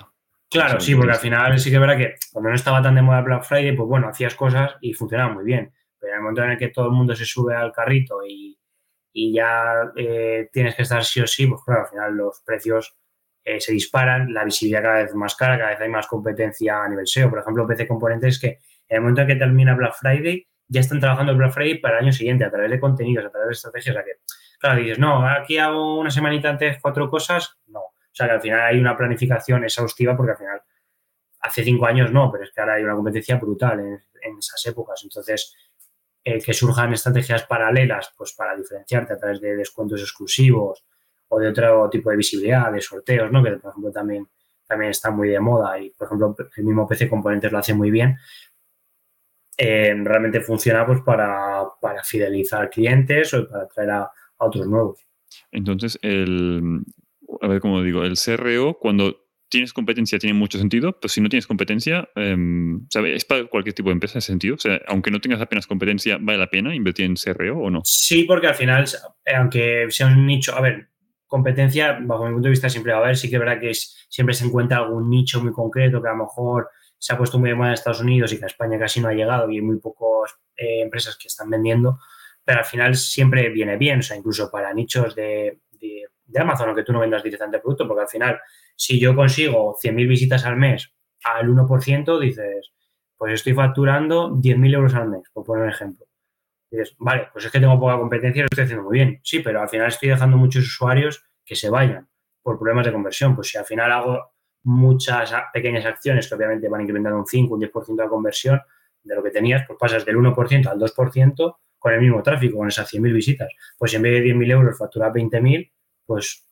Claro, sí, porque al final sí que es verdad que cuando no estaba tan de moda Black Friday, pues bueno, hacías cosas y funcionaban muy bien. Pero en el momento en el que todo el mundo se sube al carrito y, y ya eh, tienes que estar sí o sí, pues claro, al final los precios eh, se disparan, la visibilidad cada vez más cara, cada vez hay más competencia a nivel SEO. Por ejemplo, PC Componentes es que en el momento en que termina Black Friday, ya están trabajando el Black Friday para el año siguiente a través de contenidos, a través de estrategias. O sea que, claro, dices, no, aquí hago una semanita antes cuatro cosas, no. O sea que al final hay una planificación exhaustiva porque al final hace cinco años no, pero es que ahora hay una competencia brutal en, esas épocas. Entonces, eh, que surjan estrategias paralelas, pues para diferenciarte a través de descuentos exclusivos o de otro tipo de visibilidad, de sorteos, ¿no? Que por ejemplo también, también está muy de moda y por ejemplo el mismo PC Componentes lo hace muy bien. Eh, realmente funciona pues para, para fidelizar clientes o para atraer a otros nuevos. Entonces, el, a ver cómo digo, el CRO, cuando tienes competencia, tiene mucho sentido, pero si no tienes competencia, em, ¿sabe? es para cualquier tipo de empresa en ese sentido. O sea, aunque no tengas apenas competencia, ¿vale la pena invertir en CRO o no? Sí, porque al final, eh, aunque sea un nicho, a ver, competencia, bajo mi punto de vista, siempre va a haber. Sí que es verdad que es- siempre se encuentra algún nicho muy concreto que a lo mejor se ha puesto muy de moda en Estados Unidos y que a España casi no ha llegado y hay muy pocas empresas que están vendiendo, pero al final siempre viene bien, o sea, incluso para nichos de, de, de Amazon, aunque tú no vendas directamente el producto, porque al final, si yo consigo 100.000 visitas al mes al 1%, dices, pues estoy facturando 10.000 euros al mes, por poner un ejemplo. Dices, vale, pues es que tengo poca competencia y lo estoy haciendo muy bien. Sí, pero al final estoy dejando muchos usuarios que se vayan por problemas de conversión. Pues si al final hago muchas pequeñas acciones que obviamente van incrementando un 5, un 10% la conversión de lo que tenías, pues pasas del 1% al 2% con el mismo tráfico, con esas 100.000 visitas. Pues en vez de 10.000 euros facturas 20.000, pues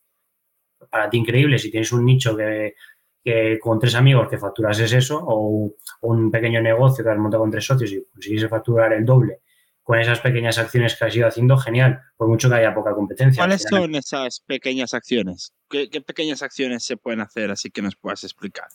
para ti increíble. Si tienes un nicho que, que con tres amigos que facturas es eso, o un pequeño negocio que has montado con tres socios y consigues facturar el doble con esas pequeñas acciones que has ido haciendo, genial, por mucho que haya poca competencia. ¿Cuáles son esas pequeñas acciones? ¿Qué, qué pequeñas acciones se pueden hacer así que nos puedas explicar?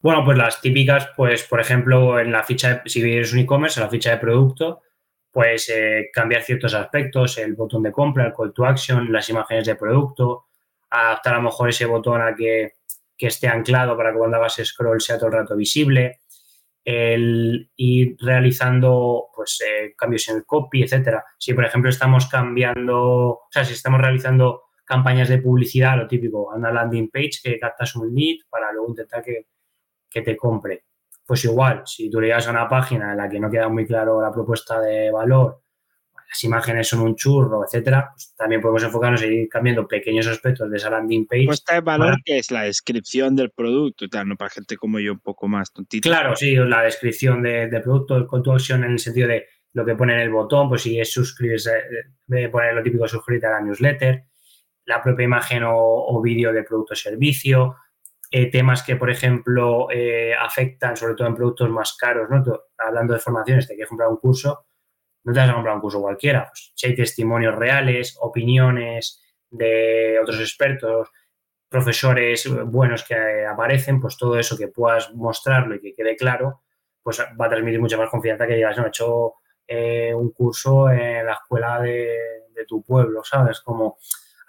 Bueno, pues las típicas, pues por ejemplo, en la ficha, de, si eres un e-commerce, en la ficha de producto, pues eh, cambiar ciertos aspectos, el botón de compra, el call to action, las imágenes de producto, adaptar a lo mejor ese botón a que, que esté anclado para que cuando hagas scroll sea todo el rato visible, el ir realizando pues eh, cambios en el copy, etcétera. Si por ejemplo estamos cambiando, o sea, si estamos realizando campañas de publicidad, lo típico, una landing page que captas un lead para luego intentar que, que te compre. Pues igual, si tú le llegas a una página en la que no queda muy claro la propuesta de valor, las imágenes son un churro, etcétera, pues también podemos enfocarnos en ir cambiando pequeños aspectos de esa landing page. Puesta de valor, Para- que es la descripción del producto y tal, no para gente como yo un poco más tontita. Claro, sí, la descripción de- del producto, el call to action en el sentido de lo que pone en el botón, pues si es suscribirse, de poner lo típico suscribirte a la newsletter, la propia imagen o, o vídeo de producto o servicio, eh, temas que, por ejemplo, eh, afectan sobre todo en productos más caros, ¿no? Hablando de formaciones, te quieres comprar un curso, no te vas a comprar un curso cualquiera. Pues, si hay testimonios reales, opiniones de otros expertos, profesores buenos que aparecen, pues todo eso que puedas mostrarlo y que quede claro, pues va a transmitir mucha más confianza que digas, no, he hecho eh, un curso en la escuela de, de, tu pueblo, ¿sabes? Como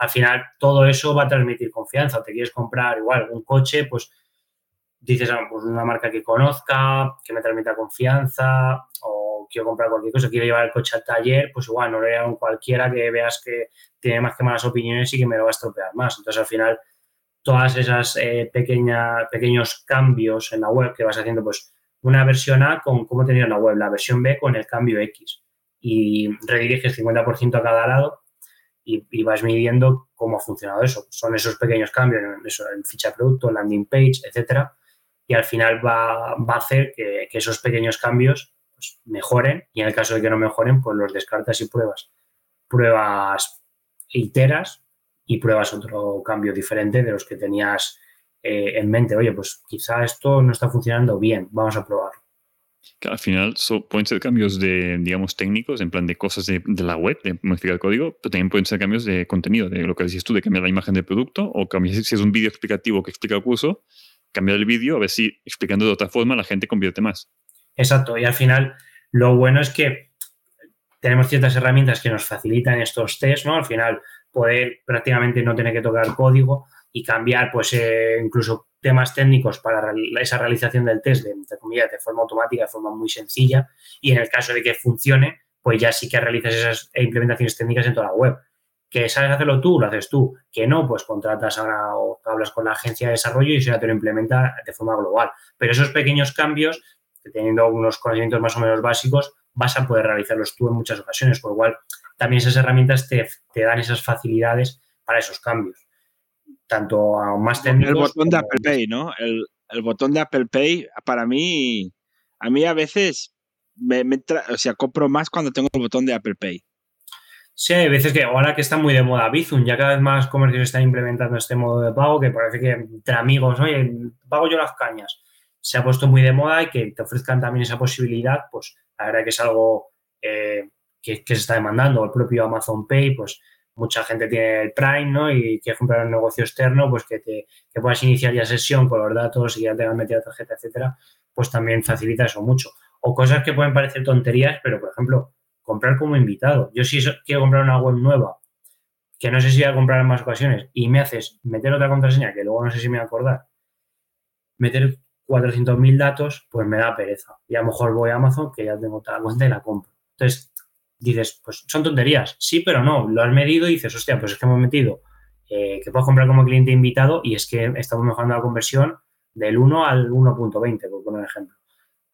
al final todo eso va a transmitir confianza. Te quieres comprar igual un coche, pues dices, ah, pues una marca que conozca, que me transmita confianza, o quiero comprar cualquier cosa, quiero llevar el coche al taller, pues igual no le a un cualquiera que veas que tiene más que malas opiniones y que me lo va a estropear más. Entonces, al final, todas esas eh, pequeñas, pequeños cambios en la web que vas haciendo, pues una versión A con cómo tenía la web, la versión B con el cambio X y rediriges 50% a cada lado y, vas midiendo cómo ha funcionado eso. Son esos pequeños cambios en, en ficha de producto, landing page, etcétera, y al final va, va a hacer que, que, esos pequeños cambios pues, mejoren y en el caso de que no mejoren, pues los descartas y pruebas. Pruebas iteras y pruebas otro cambio diferente de los que tenías eh, en mente. Oye, pues quizá esto no está funcionando bien, vamos a probarlo. Que al final pueden ser cambios de, digamos, técnicos, en plan de cosas de, la web, de modificar el código, pero también pueden ser cambios de contenido, de lo que dices tú, de cambiar la imagen del producto, o cambiar, si es un vídeo explicativo que explica el curso, cambiar el vídeo, a ver si explicando de otra forma la gente convierte más. Exacto, y al final lo bueno es que tenemos ciertas herramientas que nos facilitan estos test, ¿no? Al final poder prácticamente no tener que tocar código y cambiar, pues, eh, incluso temas técnicos para esa realización del test de, entre comillas, de forma automática, de forma muy sencilla. Y en el caso de que funcione, pues ya sí que realizas esas implementaciones técnicas en toda la web. Que sabes hacerlo tú, lo haces tú. Que no, pues contratas ahora o hablas con la agencia de desarrollo y ya te lo implementa de forma global. Pero esos pequeños cambios, teniendo unos conocimientos más o menos básicos, vas a poder realizarlos tú en muchas ocasiones. Por lo cual, también esas herramientas te, te dan esas facilidades para esos cambios tanto a más técnicos. El botón de Apple Pay, ¿no? El, el, botón de Apple Pay, para mí, a mí a veces me, o sea, compro más cuando tengo el botón de Apple Pay. Sí, hay veces que ahora que está muy de moda Bizum, ya cada vez más comercios están implementando este modo de pago que parece que entre amigos, oye, pago yo las cañas, se ha puesto muy de moda y que te ofrezcan también esa posibilidad, pues la verdad que es algo eh, que, que, se está demandando. El propio Amazon Pay, pues mucha gente tiene el Prime, ¿no? Y quiere comprar un negocio externo, pues que, te, que puedas iniciar ya sesión con los datos y ya tengas metida tarjeta, etcétera, pues también facilita eso mucho. O cosas que pueden parecer tonterías, pero por ejemplo, comprar como invitado. Yo si quiero comprar una web nueva, que no sé si voy a comprar en más ocasiones, y me haces meter otra contraseña, que luego no sé si me voy a acordar, meter 400.000 datos, pues me da pereza. Y a lo mejor voy a Amazon, que ya tengo toda la cuenta y la compro. Entonces, dices, pues son tonterías, sí, pero no, lo has medido y dices, hostia, pues es que hemos metido eh, que puedes comprar como cliente invitado y es que estamos mejorando la conversión del 1 al 1.20, por poner un ejemplo.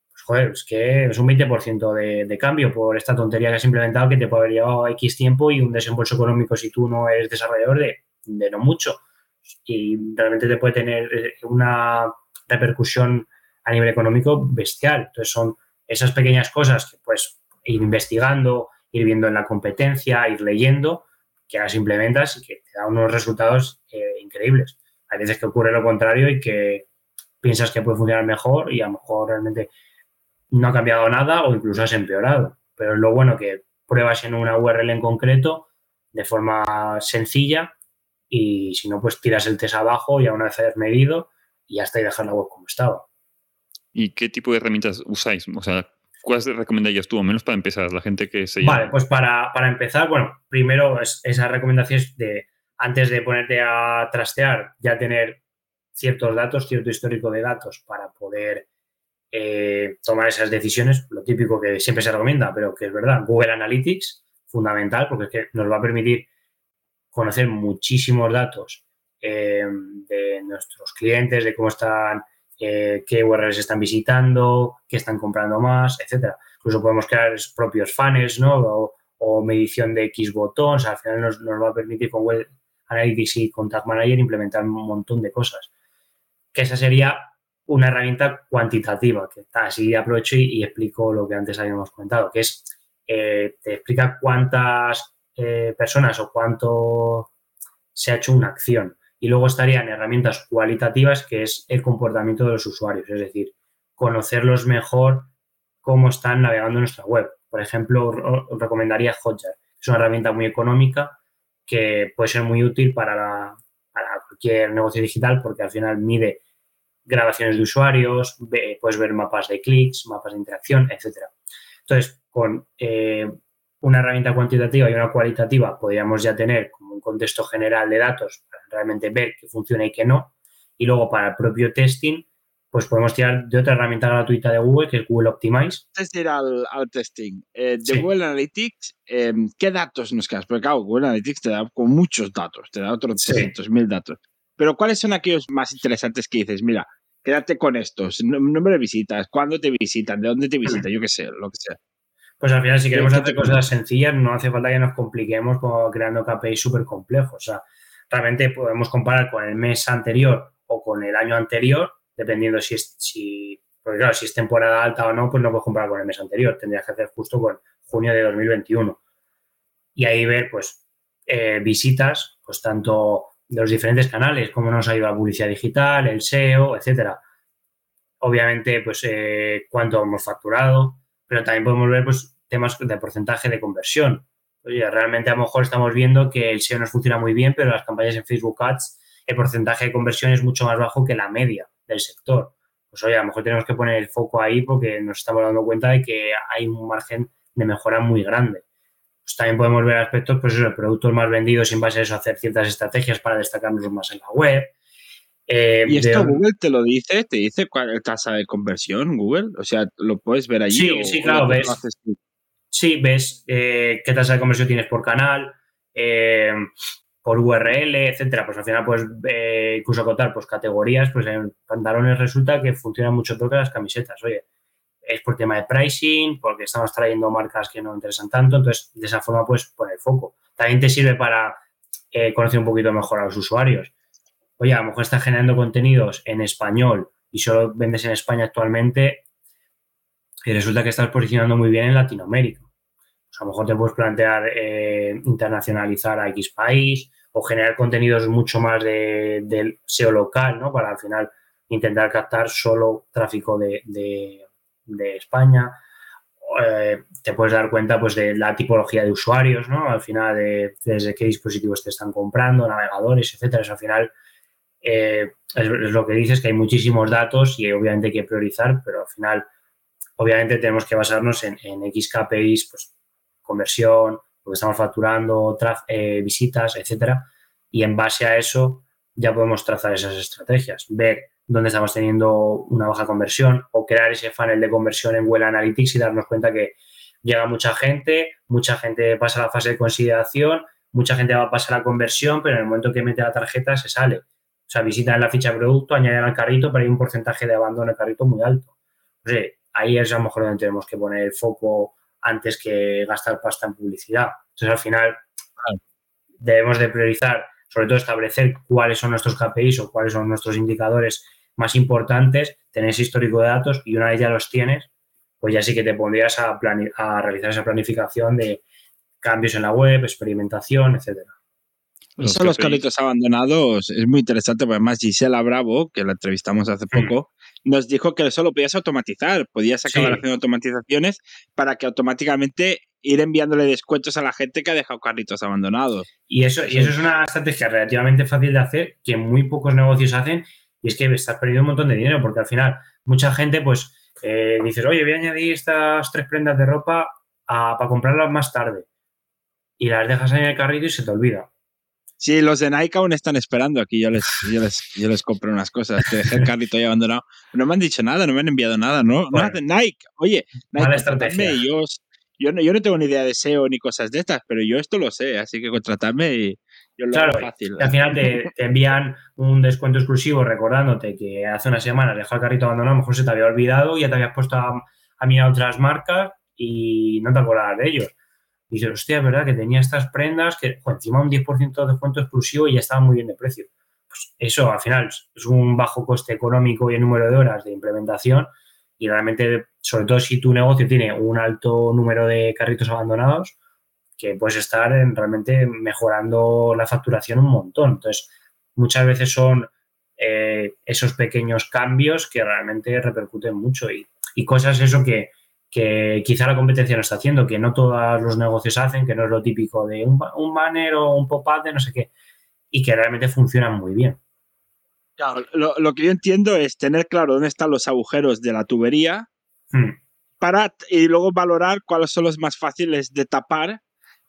Pues joder, es que es un 20% de, de, cambio por esta tontería que has implementado que te puede haber llevado X tiempo y un desembolso económico si tú no eres desarrollador de, de no mucho. Y realmente te puede tener eh, una repercusión a nivel económico bestial. Entonces son esas pequeñas cosas que pues investigando, ir viendo en la competencia, ir leyendo, que las implementas y que te da unos resultados eh, increíbles. Hay veces que ocurre lo contrario y que piensas que puede funcionar mejor y a lo mejor realmente no ha cambiado nada o incluso has empeorado. Pero es lo bueno que pruebas en una URL en concreto de forma sencilla y si no, pues tiras el test abajo y a una vez hayas medido y hasta y dejar la web como estaba. ¿Y qué tipo de herramientas usáis? O sea, ¿Cuáles recomendarías tú, o menos para empezar, la gente que se Vale, pues para, para empezar, bueno, primero es, esas recomendaciones de antes de ponerte a trastear, ya tener ciertos datos, cierto histórico de datos para poder eh, tomar esas decisiones. Lo típico que siempre se recomienda, pero que es verdad, Google Analytics, fundamental, porque es que nos va a permitir conocer muchísimos datos eh, de nuestros clientes, de cómo están eh, qué URLs están visitando, qué están comprando más, etcétera. Incluso podemos crear propios funnels, ¿no? O, o medición de X botones. Al final nos, va a permitir con Web Analytics y con Tag Manager implementar un montón de cosas. Que esa sería una herramienta cuantitativa, que así aprovecho y, y explico lo que antes habíamos comentado, que es, eh, te explica cuántas eh, personas o cuánto se ha hecho una acción. Y luego estarían herramientas cualitativas, que es el comportamiento de los usuarios, es decir, conocerlos mejor cómo están navegando nuestra web. Por ejemplo, recomendaría Hotjar. Es una herramienta muy económica que puede ser muy útil para cualquier negocio digital porque al final mide grabaciones de usuarios, puedes ver mapas de clics, mapas de interacción, etc. Entonces, con eh, una herramienta cuantitativa y una cualitativa podríamos ya tener como un contexto general de datos para realmente ver qué funciona y qué no. Y luego para el propio testing, pues podemos tirar de otra herramienta gratuita de Google, que es Google Optimize. Antes de ir al, testing, eh, de Google Analytics, em, ¿qué datos nos quedas? Porque claro, Google Analytics te da con muchos datos, te da otros 300.000 datos. Pero ¿cuáles son aquellos más interesantes que dices? Mira, quédate con estos, número de visitas, cuándo te visitan, de dónde te visitan, yo qué sé, lo que sea. Pues al final, si queremos hacer cosas sencillas, no hace falta que nos compliquemos creando KPIs súper complejos. O sea, realmente podemos comparar con el mes anterior o con el año anterior, dependiendo si es, si, porque claro, si es temporada alta o no, pues no puedes comparar con el mes anterior. Tendrías que hacer justo con junio de 2021. Y ahí ver, pues, eh, visitas, pues tanto de los diferentes canales, cómo nos ha ido la publicidad digital, el SEO, etcétera. Obviamente, pues, eh, cuánto hemos facturado, pero también podemos ver pues, temas de porcentaje de conversión. Oye, realmente a lo mejor estamos viendo que el SEO nos funciona muy bien, pero las campañas en Facebook Ads, el porcentaje de conversión es mucho más bajo que la media del sector. Pues oye, a lo mejor tenemos que poner el foco ahí porque nos estamos dando cuenta de que hay un margen de mejora muy grande. Pues también podemos ver aspectos, pues eso, productos más vendidos en base a eso, hacer ciertas estrategias para destacarnos más en la web, eh, ¿Y esto Google te lo dice? ¿Te dice cuál es la tasa de conversión Google? O sea, ¿lo puedes ver allí? Sí, sí, claro, ves. Sí, ves eh, qué tasa de conversión tienes por canal, eh, por URL, etcétera. Pues al final puedes incluso acotar pues, categorías, pues en pantalones resulta que funcionan mucho peor que las camisetas. Oye, es por tema de pricing, porque estamos trayendo marcas que no interesan tanto, entonces de esa forma puedes poner foco. También te sirve para conocer un poquito mejor a los usuarios oye, a lo mejor estás generando contenidos en español y solo vendes en España actualmente y resulta que estás posicionando muy bien en Latinoamérica. a lo mejor te puedes plantear eh, internacionalizar a X país o generar contenidos mucho más del SEO local, ¿no? Para al final intentar captar solo tráfico de, España. Eh, te puedes dar cuenta pues de la tipología de usuarios, ¿no? Al final de, desde qué dispositivos te están comprando, navegadores, etcétera. al final eh, es, lo que dices, que hay muchísimos datos y obviamente hay que priorizar, pero al final, obviamente tenemos que basarnos en, en X KPIs, pues conversión, lo que estamos facturando, eh, visitas, etcétera, y en base a eso ya podemos trazar esas estrategias, ver dónde estamos teniendo una baja conversión o crear ese funnel de conversión en Google Analytics y darnos cuenta que llega mucha gente, mucha gente pasa la fase de consideración, mucha gente va a pasar la conversión, pero en el momento que mete la tarjeta se sale. O sea, visitan la ficha de producto, añaden al carrito, pero hay un porcentaje de abandono de carrito muy alto. ahí es a lo mejor donde tenemos que poner el foco antes que gastar pasta en publicidad. Entonces, al final, debemos de priorizar, sobre todo establecer cuáles son nuestros KPIs o cuáles son nuestros indicadores más importantes, tener ese histórico de datos y una vez ya los tienes, pues ya sí que te pondrías a, a realizar esa planificación de cambios en la web, experimentación, etcétera. Eso los carritos abandonados es muy interesante, porque además Gisela Bravo, que la entrevistamos hace mm. poco, nos dijo que eso lo podías automatizar, podías acabar haciendo automatizaciones para que automáticamente ir enviándole descuentos a la gente que ha dejado carritos abandonados. Y eso, y eso es una estrategia relativamente fácil de hacer, que muy pocos negocios hacen, y es que estás perdiendo un montón de dinero, porque al final mucha gente pues eh, dices, oye, voy a añadir estas tres prendas de ropa para comprarlas más tarde. Y las dejas ahí en el carrito y se te olvida Sí, los de Nike aún están esperando aquí. Yo les, yo les, yo les compré unas cosas. Te dejé el carrito ya abandonado. No me han dicho nada, no me han enviado nada. No, no hacen Nike. Oye, Nike, yo, yo, no, yo no tengo ni idea de SEO ni cosas de estas, pero yo esto lo sé, así que contratadme y yo lo claro, fácil. al final te, envían un descuento exclusivo recordándote que hace una semana dejó el carrito abandonado, a lo mejor se te había olvidado, y ya te habías puesto a, a mirar otras marcas y no te acordabas de ellos. Y dices, hostia, es verdad que tenía estas prendas que encima un 10% de descuento exclusivo y ya estaban muy bien de precio. Pues eso al final es un bajo coste económico y el número de horas de implementación y realmente, sobre todo si tu negocio tiene un alto número de carritos abandonados, que puedes estar realmente mejorando la facturación un montón. Entonces, muchas veces son eh, esos pequeños cambios que realmente repercuten mucho y, y cosas eso que, que quizá la competencia no está haciendo, que no todos los negocios hacen, que no es lo típico de un, banner o un pop-up de no sé qué, y que realmente funcionan muy bien. Claro, lo, lo que yo entiendo es tener claro dónde están los agujeros de la tubería Hmm. para, y luego valorar cuáles son los más fáciles de tapar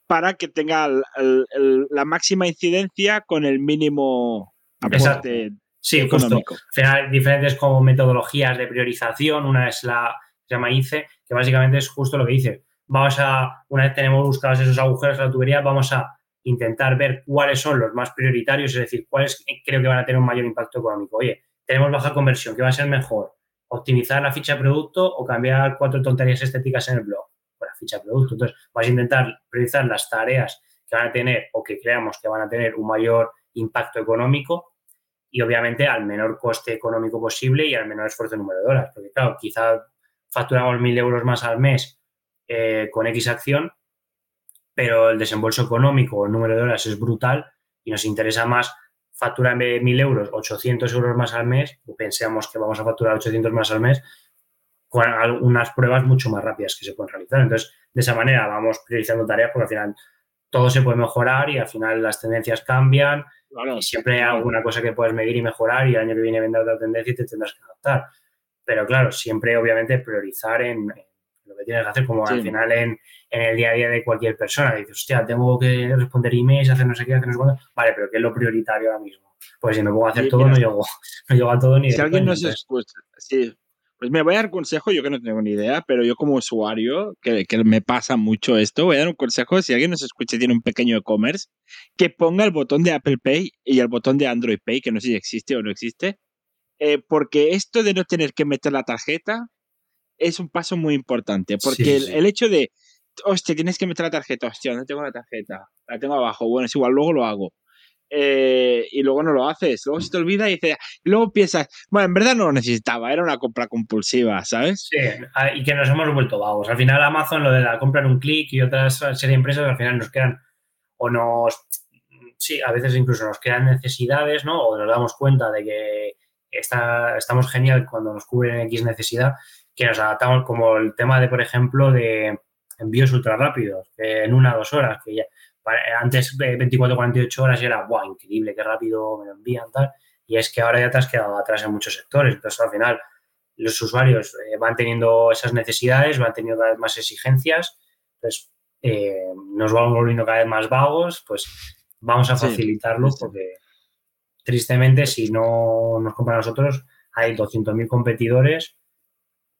para que tenga el- el- el- la máxima incidencia con el mínimo aporte Sí, justo. económico. Al final hay diferentes como metodologías de priorización. Una es la se llama ICE, que básicamente es justo lo que dice. Vamos a, una vez tenemos buscados esos agujeros en la tubería, vamos a intentar ver cuáles son los más prioritarios, es decir, cuáles creo que van a tener un mayor impacto económico. Oye, tenemos baja conversión, ¿qué va a ser mejor? ¿Optimizar la ficha de producto o cambiar cuatro tonterías estéticas en el blog? Pues la ficha de producto. Entonces, vamos a intentar priorizar las tareas que van a tener o que creamos que van a tener un mayor impacto económico y obviamente al menor coste económico posible y al menor esfuerzo número de horas. Porque claro, quizá facturamos mil euros más al mes eh, con X acción, pero el desembolso económico o el número de horas es brutal y nos interesa más facturar mil euros, 800 euros más al mes, o pensamos que vamos a facturar 800 más al mes, con al- unas pruebas mucho más rápidas que se pueden realizar. Entonces, de esa manera vamos priorizando tareas porque al final todo se puede mejorar y al final las tendencias cambian Claro. y siempre hay alguna cosa que puedes medir y mejorar y el año que viene vendrá otra tendencia y te tendrás que adaptar. Pero claro, siempre obviamente priorizar en, en lo que tienes que hacer, como Sí. al final en, en el día a día de cualquier persona. Dices, hostia, tengo que responder emails, hacer no sé qué, hacer no sé cuánto. Vale, pero ¿qué es lo prioritario ahora mismo? Pues si me pongo a hacer Sí, todo, mira, no llego, no llego a todo ni Si alguien nos Entonces, escucha, sí. Pues me voy a dar un consejo, yo que no tengo ni idea, pero yo como usuario, que, que me pasa mucho esto, voy a dar un consejo, si alguien nos escucha y tiene un pequeño e-commerce, que ponga el botón de Apple Pay y el botón de Android Pay, que no sé si existe o no existe, eh, porque esto de no tener que meter la tarjeta es un paso muy importante, porque Sí, el, sí. el hecho de, hostia, tienes que meter la tarjeta, hostia, no tengo la tarjeta, la tengo abajo, bueno, es igual, luego lo hago. Eh, y luego no lo haces, luego se te olvida y dices, y luego piensas, bueno, en verdad no lo necesitaba, era una compra compulsiva, ¿sabes? Sí, ah, y que nos hemos vuelto vagos. Al final Amazon, lo de la compra en un clic y otras serie de empresas, al final nos quedan o nos, sí, a veces incluso nos crean necesidades, ¿no? O nos damos cuenta de que está, estamos genial cuando nos cubren X necesidad, que nos adaptamos como el tema de, por ejemplo, de envíos ultra rápidos, en una o dos horas, que ya, antes de 24 48 horas era, ¡buah, increíble, qué rápido me lo envían, tal! Y es que ahora ya te has quedado atrás en muchos sectores. Entonces, al final, los usuarios eh, van teniendo esas necesidades, van teniendo cada vez más exigencias, entonces eh, nos vamos volviendo cada vez más vagos, pues vamos a facilitarlo sí. porque tristemente si no nos compran a nosotros hay 200.000 competidores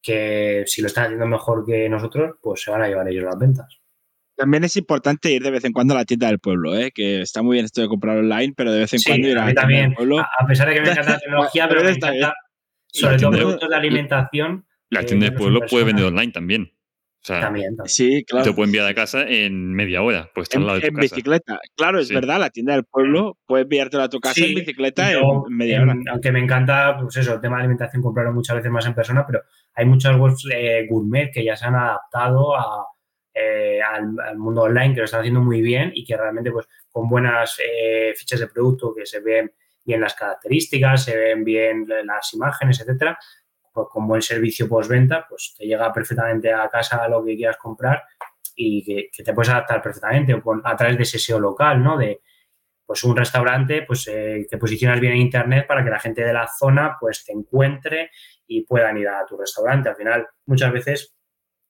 que si lo están haciendo mejor que nosotros, pues se van a llevar ellos las ventas. También es importante ir de vez en cuando a la tienda del pueblo, ¿eh? que está muy bien esto de comprar online, pero de vez en Sí, cuando ir a la tienda del pueblo. a, pesar de que me encanta la tecnología, pero me Está bien. encanta sobre todo productos de alimentación. La eh, tienda de verlos en pueblo puede vender online también. O sea, También, también. Sí, claro. te puede enviar a casa en media hora, pues está En, al lado de en tu casa. bicicleta. Claro, es Sí. verdad, la tienda del pueblo puede enviártela a tu casa Sí, en bicicleta Y en, media en- hora. Aunque me encanta, pues eso, el tema de alimentación, comprarlo muchas veces más en persona, pero hay muchas webs eh, gourmet que ya se han adaptado a, eh, al, al mundo online, que lo están haciendo muy bien y que realmente, pues, con buenas eh, fichas de producto que se ven bien las características, se ven bien las imágenes, etcétera, pues, con buen servicio postventa, pues te llega perfectamente a casa lo que quieras comprar y que, te puedes adaptar perfectamente o con, a través de ese SEO local, ¿no? De, pues un restaurante, pues eh, te posicionas bien en internet para que la gente de la zona pues te encuentre y puedan ir a tu restaurante. Al final, muchas veces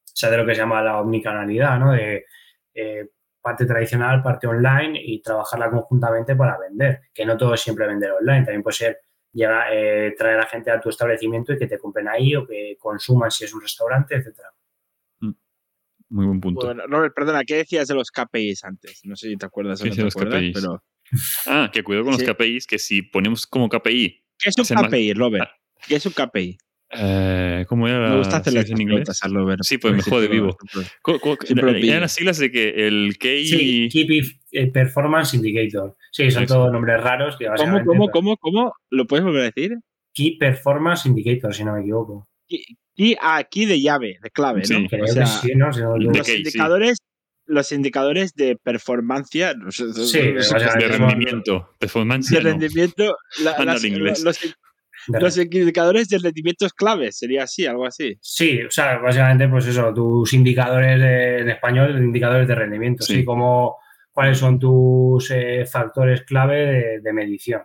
se hace lo que se llama la omnicanalidad, ¿no? De eh, parte tradicional, parte online y trabajarla conjuntamente para vender. Que no todo es siempre vender online, también puede ser llegar, eh, traer a gente a tu establecimiento y que te compren ahí o que consuman si es un restaurante, etcétera. Muy buen punto. Bueno, Robert, perdona, ¿qué decías de los KPIs antes? No sé si te acuerdas o ¿Qué no decía te los acuerdas, KPIs? pero... Ah, que cuidado con Sí. los KPIs, que si ponemos como KPI, ¿Qué es un más- KPI, Robert? Ah. ¿Qué es un KPI? Eh, ¿cómo era Me gusta sigla en inglés? a Robert. Sí, pues me jode vivo. eran las siglas de que el KI... Sí, Key eh, Performance Indicator. Sí, son todos nombres raros. Que ¿Cómo, cómo, cómo, cómo? ¿Lo puedes volver a decir? Key Performance Indicator, si no me equivoco. Y aquí de llave, de clave, ¿no? Sí. Creo O sea, que sí, ¿no? Si no me de equivoco. los sí. indicadores, los indicadores de performancia, Sí, de rendimiento, performance, de no. rendimiento, la- Anda las- los, los indicadores de rendimientos claves, sería así, algo así. Sí, o sea, básicamente, pues eso, tus indicadores de- en español, indicadores de rendimiento, Sí. sí, como cuáles son tus eh, factores clave de, de medición.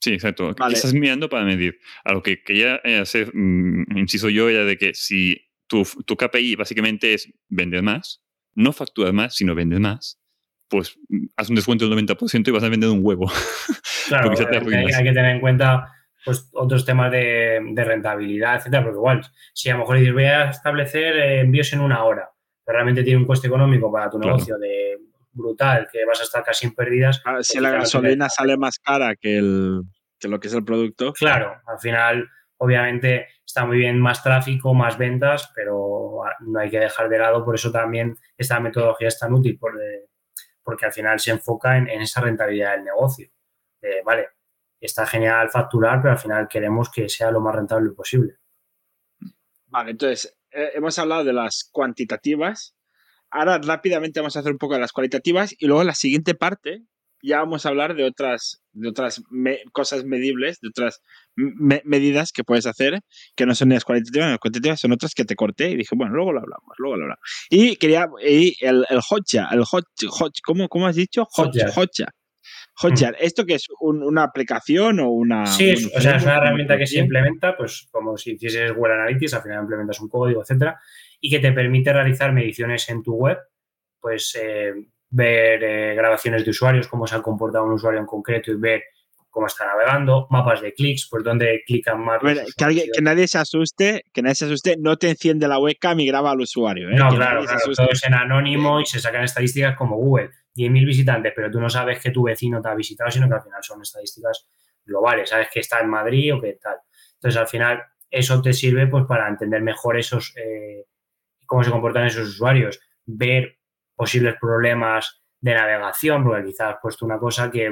Sí, exacto. Vale. Estás mirando para medir. A lo que quería eh, hacer, mm, inciso yo, era de que si tu, tu KPI básicamente es vender más, no facturar más, sino vender más, pues mm, haz un descuento del 90% y vas a vender un huevo. Claro, hay, hay que tener en cuenta pues, otros temas de, de rentabilidad, etcétera, porque igual, si a lo mejor dices voy a establecer eh, envíos en una hora, pero realmente tiene un coste económico para tu Claro. negocio de brutal, que vas a estar casi en pérdidas. Ah, pues Si la gasolina te- sale más cara que, el, que lo que es el producto. Claro, al final, obviamente, está muy bien más tráfico, más ventas, pero ah, no hay que dejar de lado, por eso también esta metodología es tan útil, de- porque al final se enfoca en, en esa rentabilidad del negocio. De, vale, está genial facturar, pero al final queremos que sea lo más rentable posible. Vale, entonces, eh, hemos hablado de las cuantitativas. Ahora rápidamente vamos a hacer un poco de las cualitativas y luego en la siguiente parte ya vamos a hablar de otras, de otras me- cosas medibles, de otras me- medidas que puedes hacer que no son ni las cualitativas ni las cuantitativas, son otras que te corté y dije, bueno, luego lo hablamos, luego lo hablamos. Y quería, y el, el hotjar, el hot, hot- ¿cómo, ¿cómo has dicho? Hot- Hotjar. Hotjar. Hotjar, ¿esto que es un- una aplicación o una...? Sí, un o sea, es una herramienta que se implementa, pues como si hicieses Google Analytics, al final implementas un código, etcétera, y que te permite realizar mediciones en tu web, pues eh, ver eh, grabaciones de usuarios, cómo se ha comportado un usuario en concreto y ver cómo está navegando, mapas de clics, pues dónde clican más. Los que, alguien- usuarios. que nadie se asuste, que nadie se asuste, no te enciende la webcam y graba al usuario. ¿eh? No, Que claro, claro, todo es en anónimo y se sacan estadísticas como Google, 10.000 visitantes, pero tú no sabes que tu vecino te ha visitado, sino que al final son estadísticas globales, sabes que está en Madrid o qué tal. Entonces, al final, eso te sirve pues para entender mejor esos eh, cómo se comportan esos usuarios, ver posibles problemas de navegación, porque quizás has puesto una cosa que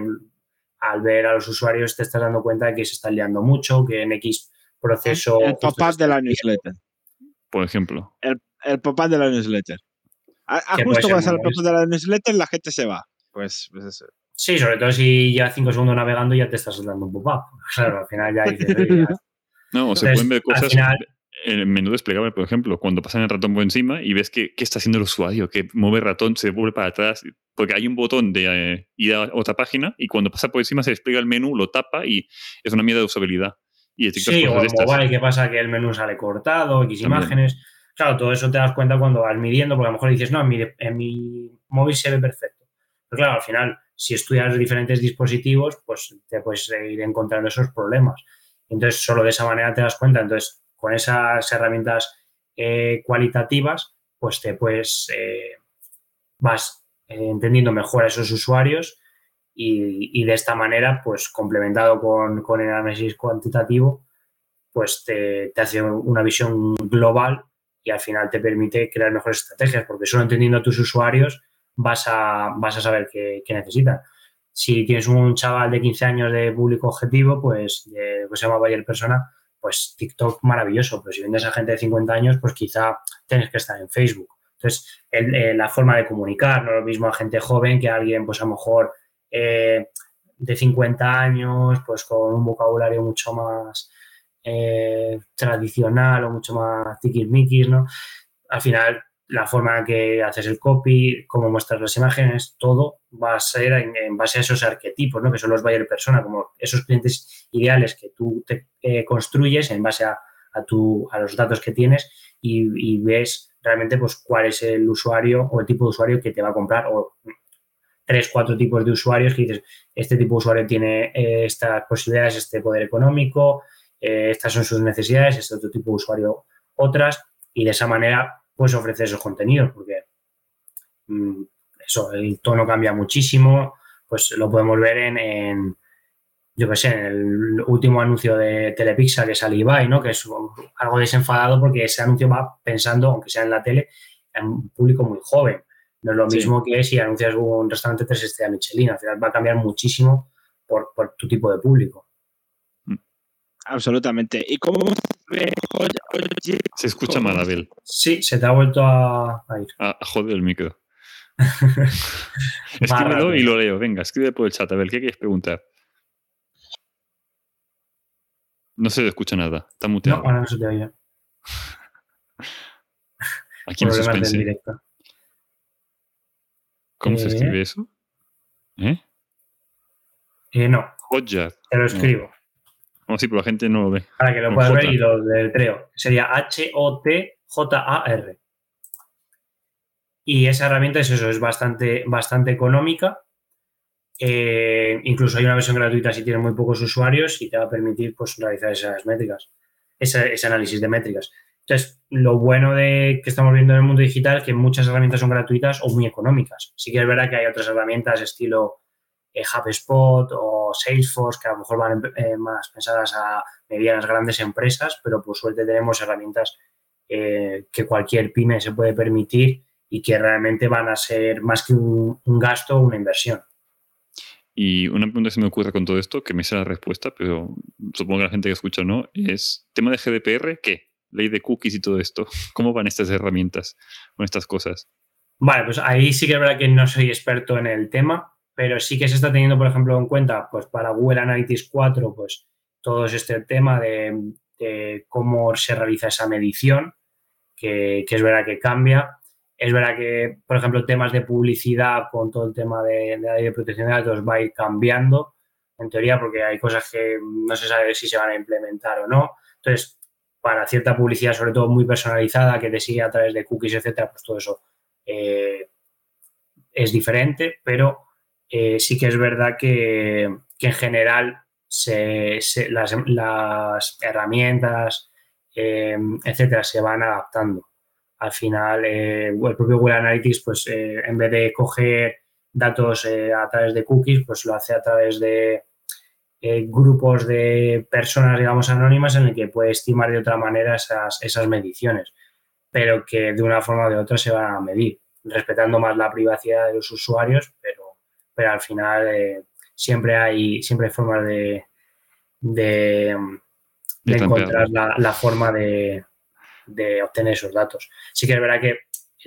al ver a los usuarios te estás dando cuenta de que se están liando mucho, que en X proceso... El justo pop-up de la newsletter. Por ejemplo. El pop-up de la newsletter. A, a justo ser cuando sale el muy pop-up de la newsletter, la gente se va. Pues, pues eso. Sí, sobre todo si ya cinco segundos navegando ya te estás dando un pop-up. Claro, al final ya dices, oye, ya- No, o se pueden ver al cosas final- el menú desplegable, por ejemplo, cuando pasan el ratón por encima y ves que, qué está haciendo el usuario, que mueve el ratón, se vuelve para atrás, porque hay un botón de eh, ir a otra página y cuando pasa por encima se despliega el menú, lo tapa y es una mierda de usabilidad. Y Sí, o en estas. mobile, ¿qué pasa? Que el menú sale cortado, X También. imágenes. Claro, todo eso te das cuenta cuando vas midiendo, porque a lo mejor dices, no, en mi, en mi móvil se ve perfecto. Pero claro, al final, si estudias diferentes dispositivos, pues te puedes ir encontrando esos problemas. Entonces, solo de esa manera te das cuenta. Entonces, con esas herramientas eh, cualitativas, pues te puedes, eh, vas eh, entendiendo mejor a esos usuarios y, de esta manera, pues complementado con, el análisis cuantitativo, pues te, te hace una visión global y al final te permite crear mejores estrategias, porque solo entendiendo a tus usuarios vas a, vas a saber qué, qué necesitan. Si tienes un chaval de 15 años de público objetivo, pues que se llama Bayer Persona, pues TikTok maravilloso, pero si vendes a gente de 50 años, pues quizá tienes que estar en Facebook. Entonces, eh, la forma de comunicar, no lo mismo a gente joven que a alguien, pues a lo mejor eh, de 50 años, pues con un vocabulario mucho más eh, tradicional o mucho más tiquismiquis, ¿no? Al final, la forma que haces el copy, cómo muestras las imágenes, todo va a ser en, en base a esos arquetipos, ¿no? Que son los buyer persona, como esos clientes ideales que tú te eh, construyes en base a, a, tu, a los datos que tienes y, y ves realmente pues cuál es el usuario o el tipo de usuario que te va a comprar o tres, cuatro tipos de usuarios que dices, este tipo de usuario tiene eh, estas posibilidades, este poder económico, eh, estas son sus necesidades, este otro tipo de usuario otras, y de esa manera puedes ofrecer esos contenidos, porque mm, eso, el tono cambia muchísimo, pues lo podemos ver en, en yo qué sé, en el último anuncio de Telepizza que sale Ibai, ¿no? Que es algo desenfadado porque ese anuncio va pensando, aunque sea en la tele, en un público muy joven. No es lo Sí. mismo que si anuncias un restaurante tres estrellas Michelin. Al final va a cambiar muchísimo por, por tu tipo de público. Absolutamente. ¿Y cómo Se escucha mal, Abel. Sí, se te ha vuelto a, a ir. Ah, joder el micro. Escríbelo y lo leo. Venga, escribe por el chat. Abel, ¿qué quieres preguntar? No se escucha nada. Está No, muteado. ahora no se te oye. Aquí en suspense. directo. ¿Cómo se Eh. escribe eso? ¿Eh? Eh, no. Te lo escribo. No, sí, pero la gente no lo ve. Para que lo puedas ver y lo deletreo. Sería H-O-T-J-A-R. Y esa herramienta es eso, es bastante, bastante económica. Eh, incluso hay una versión gratuita si tiene muy pocos usuarios y te va a permitir pues, realizar esas métricas, ese, ese análisis de métricas. Entonces, lo bueno de que estamos viendo en el mundo digital es que muchas herramientas son gratuitas o muy económicas. Sí que es verdad que hay otras herramientas estilo eh, HubSpot o Salesforce que a lo mejor van eh, más pensadas a medianas grandes empresas, pero por suerte tenemos herramientas eh, que cualquier pyme se puede permitir y que realmente van a ser más que un, un gasto, una inversión. Y una pregunta que se me ocurre con todo esto, que me sé la respuesta, pero supongo que la gente que escucha no, es tema de GDPR, ¿qué? Ley de cookies y todo esto. ¿Cómo van estas herramientas con estas cosas? Vale, pues ahí sí que es verdad que no soy experto en el tema, pero sí que se está teniendo, por ejemplo, en cuenta, pues para Google Analytics 4, pues todo es este tema de, de cómo se realiza esa medición, que, que, es verdad que cambia. Es verdad que, por ejemplo, temas de publicidad con todo el tema de, de la ley de protección de datos va a ir cambiando, en teoría, porque hay cosas que no se sabe si se van a implementar o no. Entonces, para cierta publicidad, sobre todo muy personalizada, que te sigue a través de cookies, etcétera, pues todo eso eh, es diferente, pero eh, sí que es verdad que, que en general se, se, las, las, herramientas, eh, etcétera, se van adaptando. Al final, eh, el propio Google Analytics, pues en vez de coger datos a través de cookies, pues lo hace a través de grupos de personas, digamos, anónimas en el que puede estimar de otra manera esas, esas mediciones, pero que de una forma o de otra se van a medir, respetando más la privacidad de los usuarios, pero pero al final eh, siempre hay siempre hay formas de, de, de encontrar la, la, forma de, de, obtener esos datos. Sí que es verdad que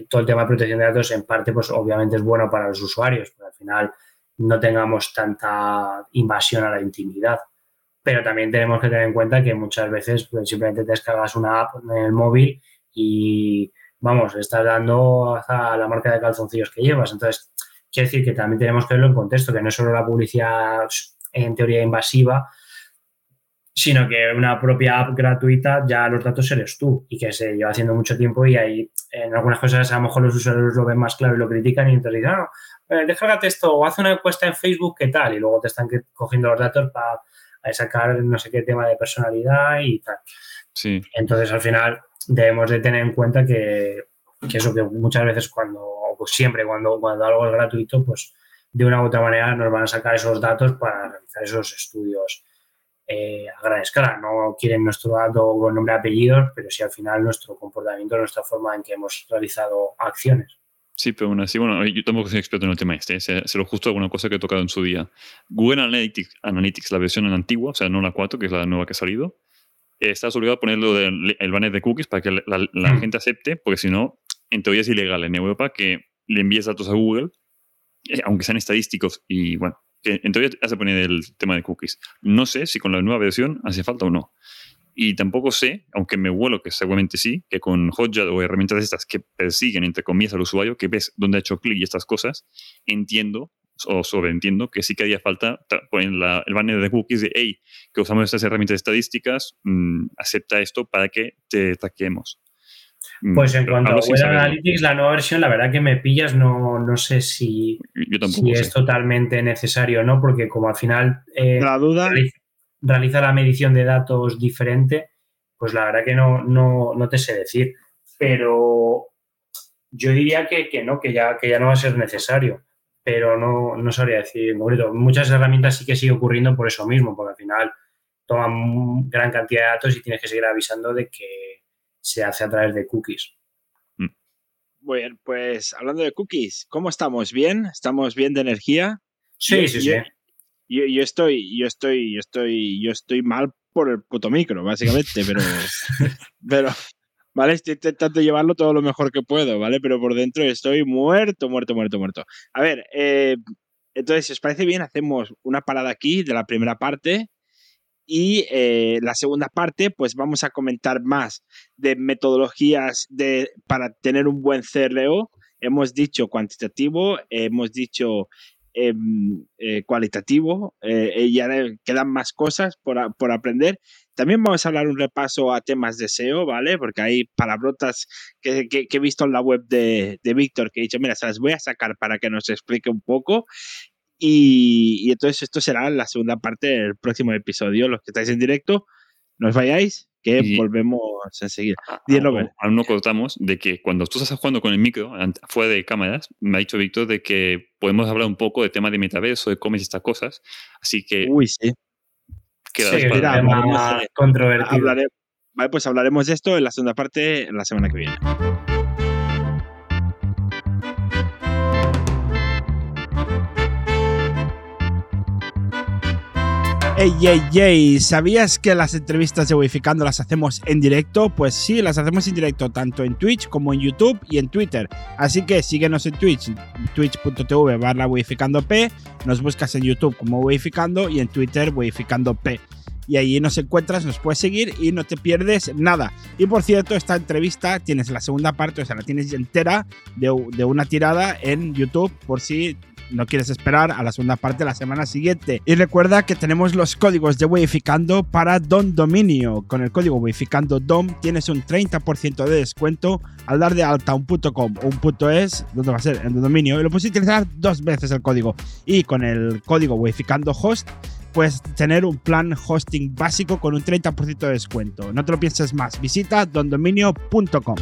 todo el tema de protección de datos en parte pues obviamente es bueno para los usuarios, porque al final no tengamos tanta invasión a la intimidad. Pero también tenemos que tener en cuenta que muchas veces pues, simplemente te descargas una app en el móvil y vamos, estás dando a la marca de calzoncillos que llevas. Entonces, Quiere decir que también tenemos que verlo en contexto, que no es solo la publicidad en teoría invasiva, sino que una propia app gratuita ya los datos eres tú y que se lleva haciendo mucho tiempo y hay en algunas cosas a lo mejor los usuarios lo ven más claro y lo critican y entonces dicen, no, eh, descárgate esto o haz una encuesta en Facebook, ¿qué tal? Y luego te están cogiendo los datos para sacar no sé qué tema de personalidad y tal. Sí. Entonces al final debemos de tener en cuenta que, que eso que muchas veces cuando pues siempre cuando, cuando algo es gratuito, pues de una u otra manera nos van a sacar esos datos para realizar esos estudios eh, a gran escala. No quieren nuestro dato con nombre y apellidos, pero sí al final nuestro comportamiento, nuestra forma en que hemos realizado acciones. Sí, pero aún así, bueno, yo tampoco soy experto en el tema este, se, se lo justo alguna cosa que he tocado en su día. Google Analytics, Analytics la versión antigua, o sea, no la 4, que es la nueva que ha salido, eh, estás obligado a ponerlo del el banner de cookies para que la, la, la mm. gente acepte, porque si no, en teoría es ilegal en Europa que le envíes datos a Google, eh, aunque sean estadísticos, y bueno, en teoría hace poner el tema de cookies. No sé si con la nueva versión hace falta o no. Y tampoco sé, aunque me huelo que seguramente sí, que con Hotjar o herramientas estas que persiguen, entre comillas, al usuario, que ves dónde ha hecho clic y estas cosas, entiendo o sobreentiendo que sí que haría falta poner la, el banner de cookies de, hey, que usamos estas herramientas estadísticas, mmm, acepta esto para que te taquemos. Pues en cuanto a Web Analytics, la nueva versión, la verdad que me pillas, no, no sé si, si es totalmente necesario o no, porque como al final eh, la duda. Realiza, realiza, la medición de datos diferente, pues la verdad que no, no, no te sé decir. Pero yo diría que, que, no, que ya, que ya no va a ser necesario, pero no, no sabría decir en concreto. Muchas herramientas sí que sigue ocurriendo por eso mismo, porque al final toman gran cantidad de datos y tienes que seguir avisando de que se hace a través de cookies. Muy bien, pues hablando de cookies, ¿cómo estamos? ¿Bien? ¿Estamos bien de energía? Sí, yo, sí, yo, sí. Yo, yo, estoy, yo estoy, yo estoy, yo estoy mal por el puto micro, básicamente, pero, pero, ¿vale? Estoy intentando llevarlo todo lo mejor que puedo, ¿vale? Pero por dentro estoy muerto, muerto, muerto, muerto. A ver, eh, entonces, si os parece bien, hacemos una parada aquí de la primera parte y eh, la segunda parte, pues vamos a comentar más de metodologías de, para tener un buen CRO. Hemos dicho cuantitativo, hemos dicho em, eh, cualitativo eh, y ya quedan más cosas por, por aprender. También vamos a hablar un repaso a temas de SEO, ¿vale? Porque hay palabrotas que, que- que he visto en la web de, de Víctor que he dicho, mira, se las voy a sacar para que nos explique un poco. Y, y entonces esto será la segunda parte del próximo episodio. Los que estáis en directo, no os vayáis, que Y- volvemos enseguida. Aún- Robert. Aún no cortamos de que cuando tú estás jugando con el micro, fuera de cámaras, me ha dicho Víctor de que podemos hablar un poco de temas de metaverso, de cómics y estas cosas. Así que Uy, sí. quedas Sí, para- de- controvertido. Hablaré, vale, pues hablaremos de esto en la segunda parte la semana que viene. Ey, ey, ey, ¿sabías que las entrevistas de Wificando las hacemos en directo? Pues sí, las hacemos en directo tanto en Twitch como en YouTube y en Twitter. Así que síguenos en Twitch, twitch.tv barra wificandop, nos buscas en YouTube como Wificando y en Twitter wificandop. Y allí nos encuentras, nos puedes seguir y no te pierdes nada. Y por cierto, esta entrevista tienes la segunda parte, o sea, la tienes entera de, de una tirada en YouTube por si no quieres esperar a la segunda parte la semana siguiente. Y recuerda que tenemos los códigos de Weificando para Don Dominio. Con el código Weificando DOM tienes un 30% de descuento al dar de alta un .com o un .es, donde va a ser en Don Dominio, y lo puedes utilizar dos veces el código. Y con el código Weificando Host puedes tener un plan hosting básico con un 30% de descuento. No te lo pienses más. Visita dondominio.com.